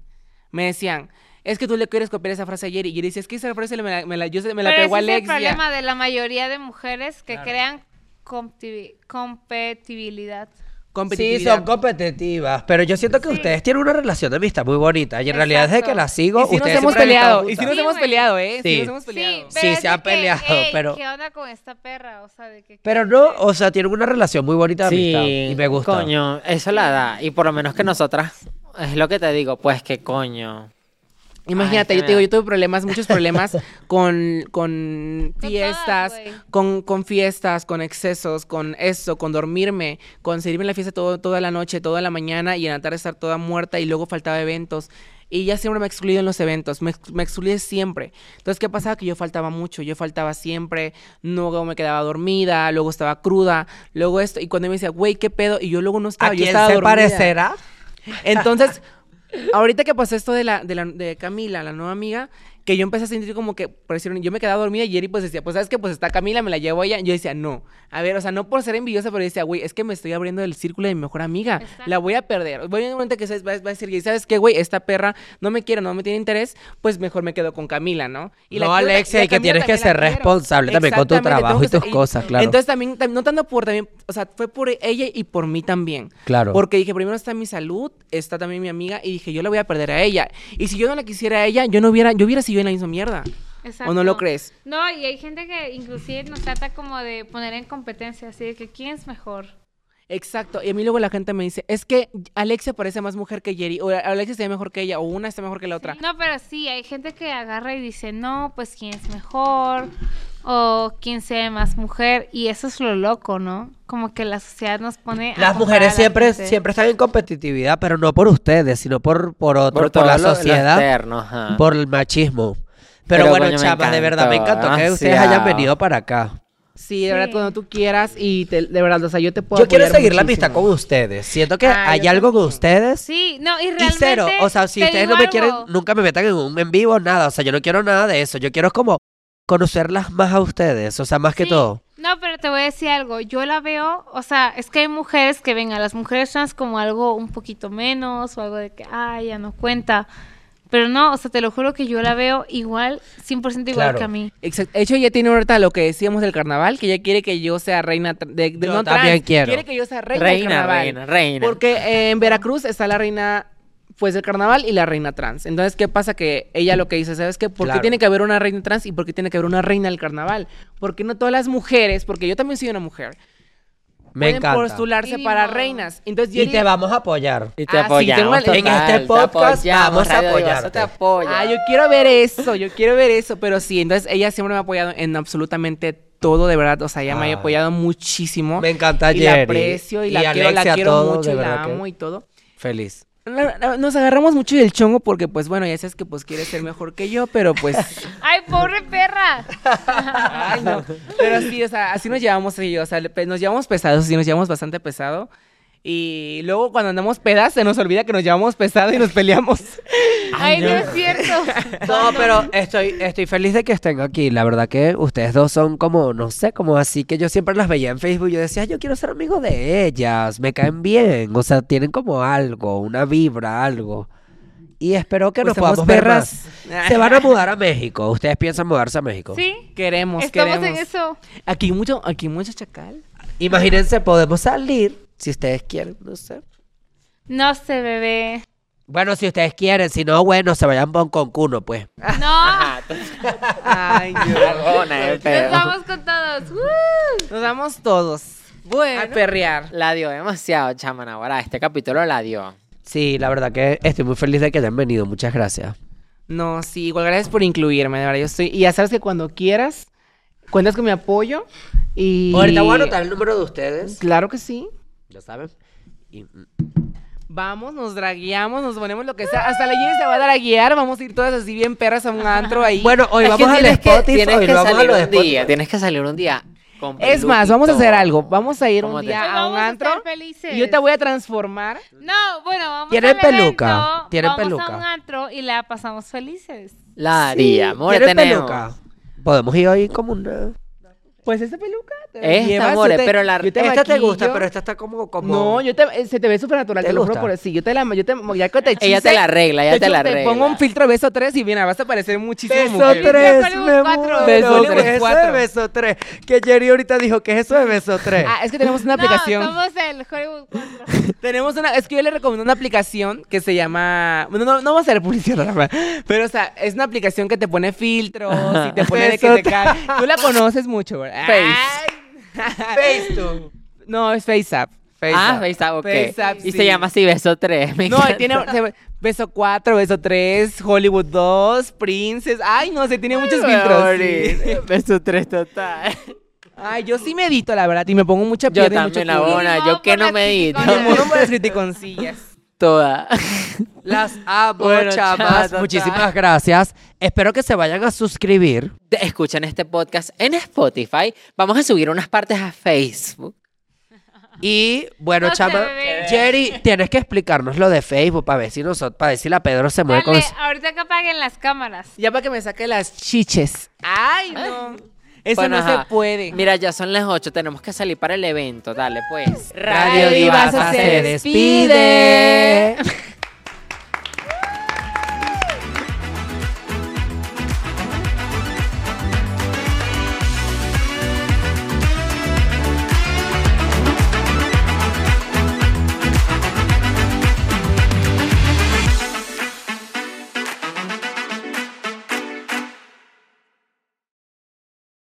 Me decían, es que tú le quieres copiar esa frase a Jerry. Y Jerry decía, es que esa frase me la, me la- yo se- me la Pero pegó es el problema de la mayoría de mujeres que crean compti- compatibilidad. Sí, son competitivas, pero yo siento que Sí. ustedes tienen una relación de amistad muy bonita y en realidad desde Exacto. que la sigo, y si nos ustedes hemos han estado peleado, y si nos Sí, hemos peleado, ¿eh? Sí, Sí. nos hemos peleado. Sí, pero se han que, peleado, "Ey, pero- ¿Qué onda con esta perra? O sea, de que... Pero no, o sea, tienen una relación muy bonita de amistad y me gusta. Coño, eso la da. Y por lo menos que nosotras, es lo que te digo, pues que coño. Imagínate, Ay, yo te digo, yo tuve problemas, muchos problemas [LAUGHS] con, con fiestas, con, con fiestas, con excesos, con eso, con dormirme, con seguirme en la fiesta todo, toda la noche, toda la mañana y en la tarde estar toda muerta y luego faltaba eventos. Y ya siempre me excluí en los eventos, me, ex- me excluí siempre. Entonces, ¿qué pasaba? Que yo faltaba mucho, yo faltaba siempre, luego me quedaba dormida, luego estaba cruda, luego esto. Y cuando me decía, güey, ¿qué pedo? Y yo luego no estaba, ¿A yo quién estaba se dormida. parecerá? Entonces, [LAUGHS] ahorita que pasó esto de la, de la de Camila, la nueva amiga, que yo empecé a sentir como que, por decir, yo me quedaba dormida y Jerry pues decía, pues sabes que pues está Camila, me la llevo a ella. Yo decía, no, a ver, o sea, no por ser envidiosa, pero yo decía, güey, es que me estoy abriendo el círculo de mi mejor amiga, Exacto. la voy a perder. Voy a un momento que va, a decir, "Y ¿sabes qué, güey? Esta perra no me quiere, no me tiene interés, pues mejor me quedo con Camila, ¿no? Y la no, ta- Alexia, la y que tienes que también ser la responsable también con tu trabajo y tus cosas, claro. Entonces también, tam- no tanto por también, o sea, fue por ella y por mí también. Claro. Porque dije, primero está mi salud, está también mi amiga, y dije, yo la voy a perder a ella. Y si yo no la quisiera a ella, yo no hubiera, yo hubiera seguido en la misma mierda. ¿O no lo Exacto. crees? No, y hay gente que inclusive nos trata como de poner en competencia, así de que quién es mejor. Exacto. Y a mí luego la gente me dice, es que Alexia parece más mujer que Jerry, o Alexia está mejor que ella, o una está mejor que la otra. No, pero sí, hay gente que agarra y dice, no, pues quién es mejor, o quién se ve más mujer, y eso es lo loco, ¿no? Como que la sociedad nos pone... Las a mujeres la siempre, gente. siempre están en competitividad, pero no por ustedes, sino por, por otro, por, la lo- lo sociedad, externo, ajá. por el machismo. Pero, Pero, bueno, chamas, de verdad me encantó, que ustedes hayan venido para acá. Sí, de verdad, Sí. cuando tú quieras, y te- de verdad, o sea, yo te puedo Yo quiero seguir la amistad con ustedes. Siento que Ah, hay algo con ustedes. Sí, no, y Y realmente... cero, o sea, si te ustedes no me quieren, nunca me metan en un en vivo, nada. O sea, yo no quiero nada de eso. Yo quiero como conocerlas más a ustedes, o sea, más que Sí. todo. No, pero te voy a decir algo. Yo la veo, o sea, es que hay mujeres que ven a las mujeres trans como algo un poquito menos o algo de que, ay, ya no cuenta. Pero no, o sea, te lo juro que yo la veo igual, 100% igual Claro. que a mí. Exacto. De hecho, ella tiene ahorita lo que decíamos del carnaval, que ella quiere que yo sea reina de, de- Yo no también trans, quiero. Quiere que yo sea reina, del Reina, carnaval. reina, reina. Porque eh, en Veracruz está la reina pues del carnaval y la reina trans. Entonces, ¿qué pasa? Que ella lo que dice, ¿sabes qué? ¿Por Claro. qué tiene que haber una reina trans y por qué tiene que haber una reina del carnaval? Porque no todas las mujeres, porque yo también soy una mujer, Me pueden encanta. postularse Sí, para reinas. Entonces, Y te vamos a apoyar. Y te Ah, sí, apoyamos. tengo el- en este te podcast vamos a apoyarte. te apoya. Ah, yo quiero ver eso, yo quiero ver eso, pero sí, entonces ella siempre me ha apoyado en absolutamente todo, de verdad, o sea, ella me Ay. ha apoyado muchísimo. Me encanta y Jerry. la aprecio y, la quiero, Alexia, la quiero todo, mucho y la verdad que amo y todo. Feliz. La- la- Nos agarramos mucho del chongo porque, pues, bueno, ya sabes que, pues, quiere ser mejor que yo, pero, pues, [LAUGHS] ¡Ay, pobre perra! ay, no. Pero sí, o sea, así nos llevamos yo, o sea, nos llevamos pesados, sí, nos llevamos bastante pesado. Y luego cuando andamos pedas se nos olvida que nos llevamos pesado y nos peleamos. [LAUGHS] ¡Ay, no es cierto! [LAUGHS] No, pero estoy, estoy feliz de que estén aquí. La verdad que ustedes dos son como, no sé, como así que yo siempre las veía en Facebook. Yo decía, yo quiero ser amigo de ellas. Me caen bien. O sea, tienen como algo, una vibra, algo. Y espero que Pues nos podamos ver perras. más. Se van a mudar a México. ¿Ustedes piensan mudarse a México? ¿Sí? Queremos, Estamos queremos. en eso. Aquí mucho, aquí mucho chacal. Imagínense, podemos salir, si ustedes quieren, no sé. No sé, bebé. Bueno, si ustedes quieren, si no, bueno, se vayan con Concuno, pues. No. [LAUGHS] Ajá, Ay, Dios. Eh, Nos vamos con todos. ¡Woo! Nos vamos todos a Bueno, perrear. la dio demasiado, chaman. Ahora, este capítulo la dio. Sí, la verdad que estoy muy feliz de que hayan venido. Muchas gracias. No, sí, igual gracias por incluirme, de verdad. Yo estoy. Y ya sabes que cuando quieras, cuentas con mi apoyo. Y. Ahorita voy a anotar el número de ustedes. Claro que sí. Ya saben. Y- mm, Vamos, nos dragueamos, nos ponemos lo que sea. Hasta la Jenny se va a dar a guiar. Vamos a ir todas así bien perras a un antro ahí. Bueno, hoy Es vamos al Spotify. Tienes que a salir un día. Tienes que salir un día. es más, vamos a hacer algo. Vamos a ir ¿Cómo un día a un a antro. Y yo te voy a transformar. No, bueno, vamos ¿Tienen al evento, peluca? ¿Tienen vamos peluca? a un antro y la pasamos felices. La haría, amor. ¿Quieren tenemos. peluca? Podemos ir hoy como una... Pues esta peluca. te Esta, llevas, yo amore, te- pero la- yo te Esta te gusta, maquillo. pero esta está como... como... No, yo te, eh, se te ve súper natural, ¿Te te, lo juro gusta? por sí. Yo te la, yo te, ya que te Ella hechice, te la arregla, ella te la te arregla. pongo un filtro beso 3 y bien, vas a parecer muchísimo Beso mujer. tres, Hollywood me cuatro. muero. Beso ¿Qué tres, es eso cuatro. de beso 3? Que Jerry ahorita dijo que es eso de beso 3. Ah, es que tenemos una No, aplicación. somos el Hollywood 4. [LAUGHS] Tenemos una, es que yo le recomiendo una aplicación que se llama, bueno, no, no vamos a hacer publicidad, Rafa, pero o sea, es una aplicación que te pone filtros y te pone de que te cae. Tú la conoces mucho, ¿verdad? Face. FaceTune. [LAUGHS] No, es FaceApp. Ah, FaceApp, ok. FaceApp, y sí. se llama así Beso 3. Me No, encanta. tiene se- beso 4, beso 3, Hollywood 2, Princess. Ay, no sé, tiene muchos Me voy a filtros. sí. [LAUGHS] Beso 3 total. Ay, yo sí medito, la verdad, y me pongo mucha Yo piel y mucho también, culo. abona. No, Yo que no medito. Me por las criticoncillas. [LAUGHS] Las amo, Bueno, chamas. Muchísimas gracias. Espero que se vayan a suscribir. Escuchen este podcast en Spotify. Vamos a subir unas partes a Facebook. Y bueno, No chama. Jerry, tienes que explicarnos lo de Facebook para ver si nosotros, para ver si la Pedro se mueve con Dale, su- ahorita que apaguen las cámaras. Ya para que me saque las chiches. Ay, no. Eso Bueno, no ajá. se puede. Mira, ya son las 8. Tenemos que salir para el evento. Dale, pues. Radio Divasa se despide.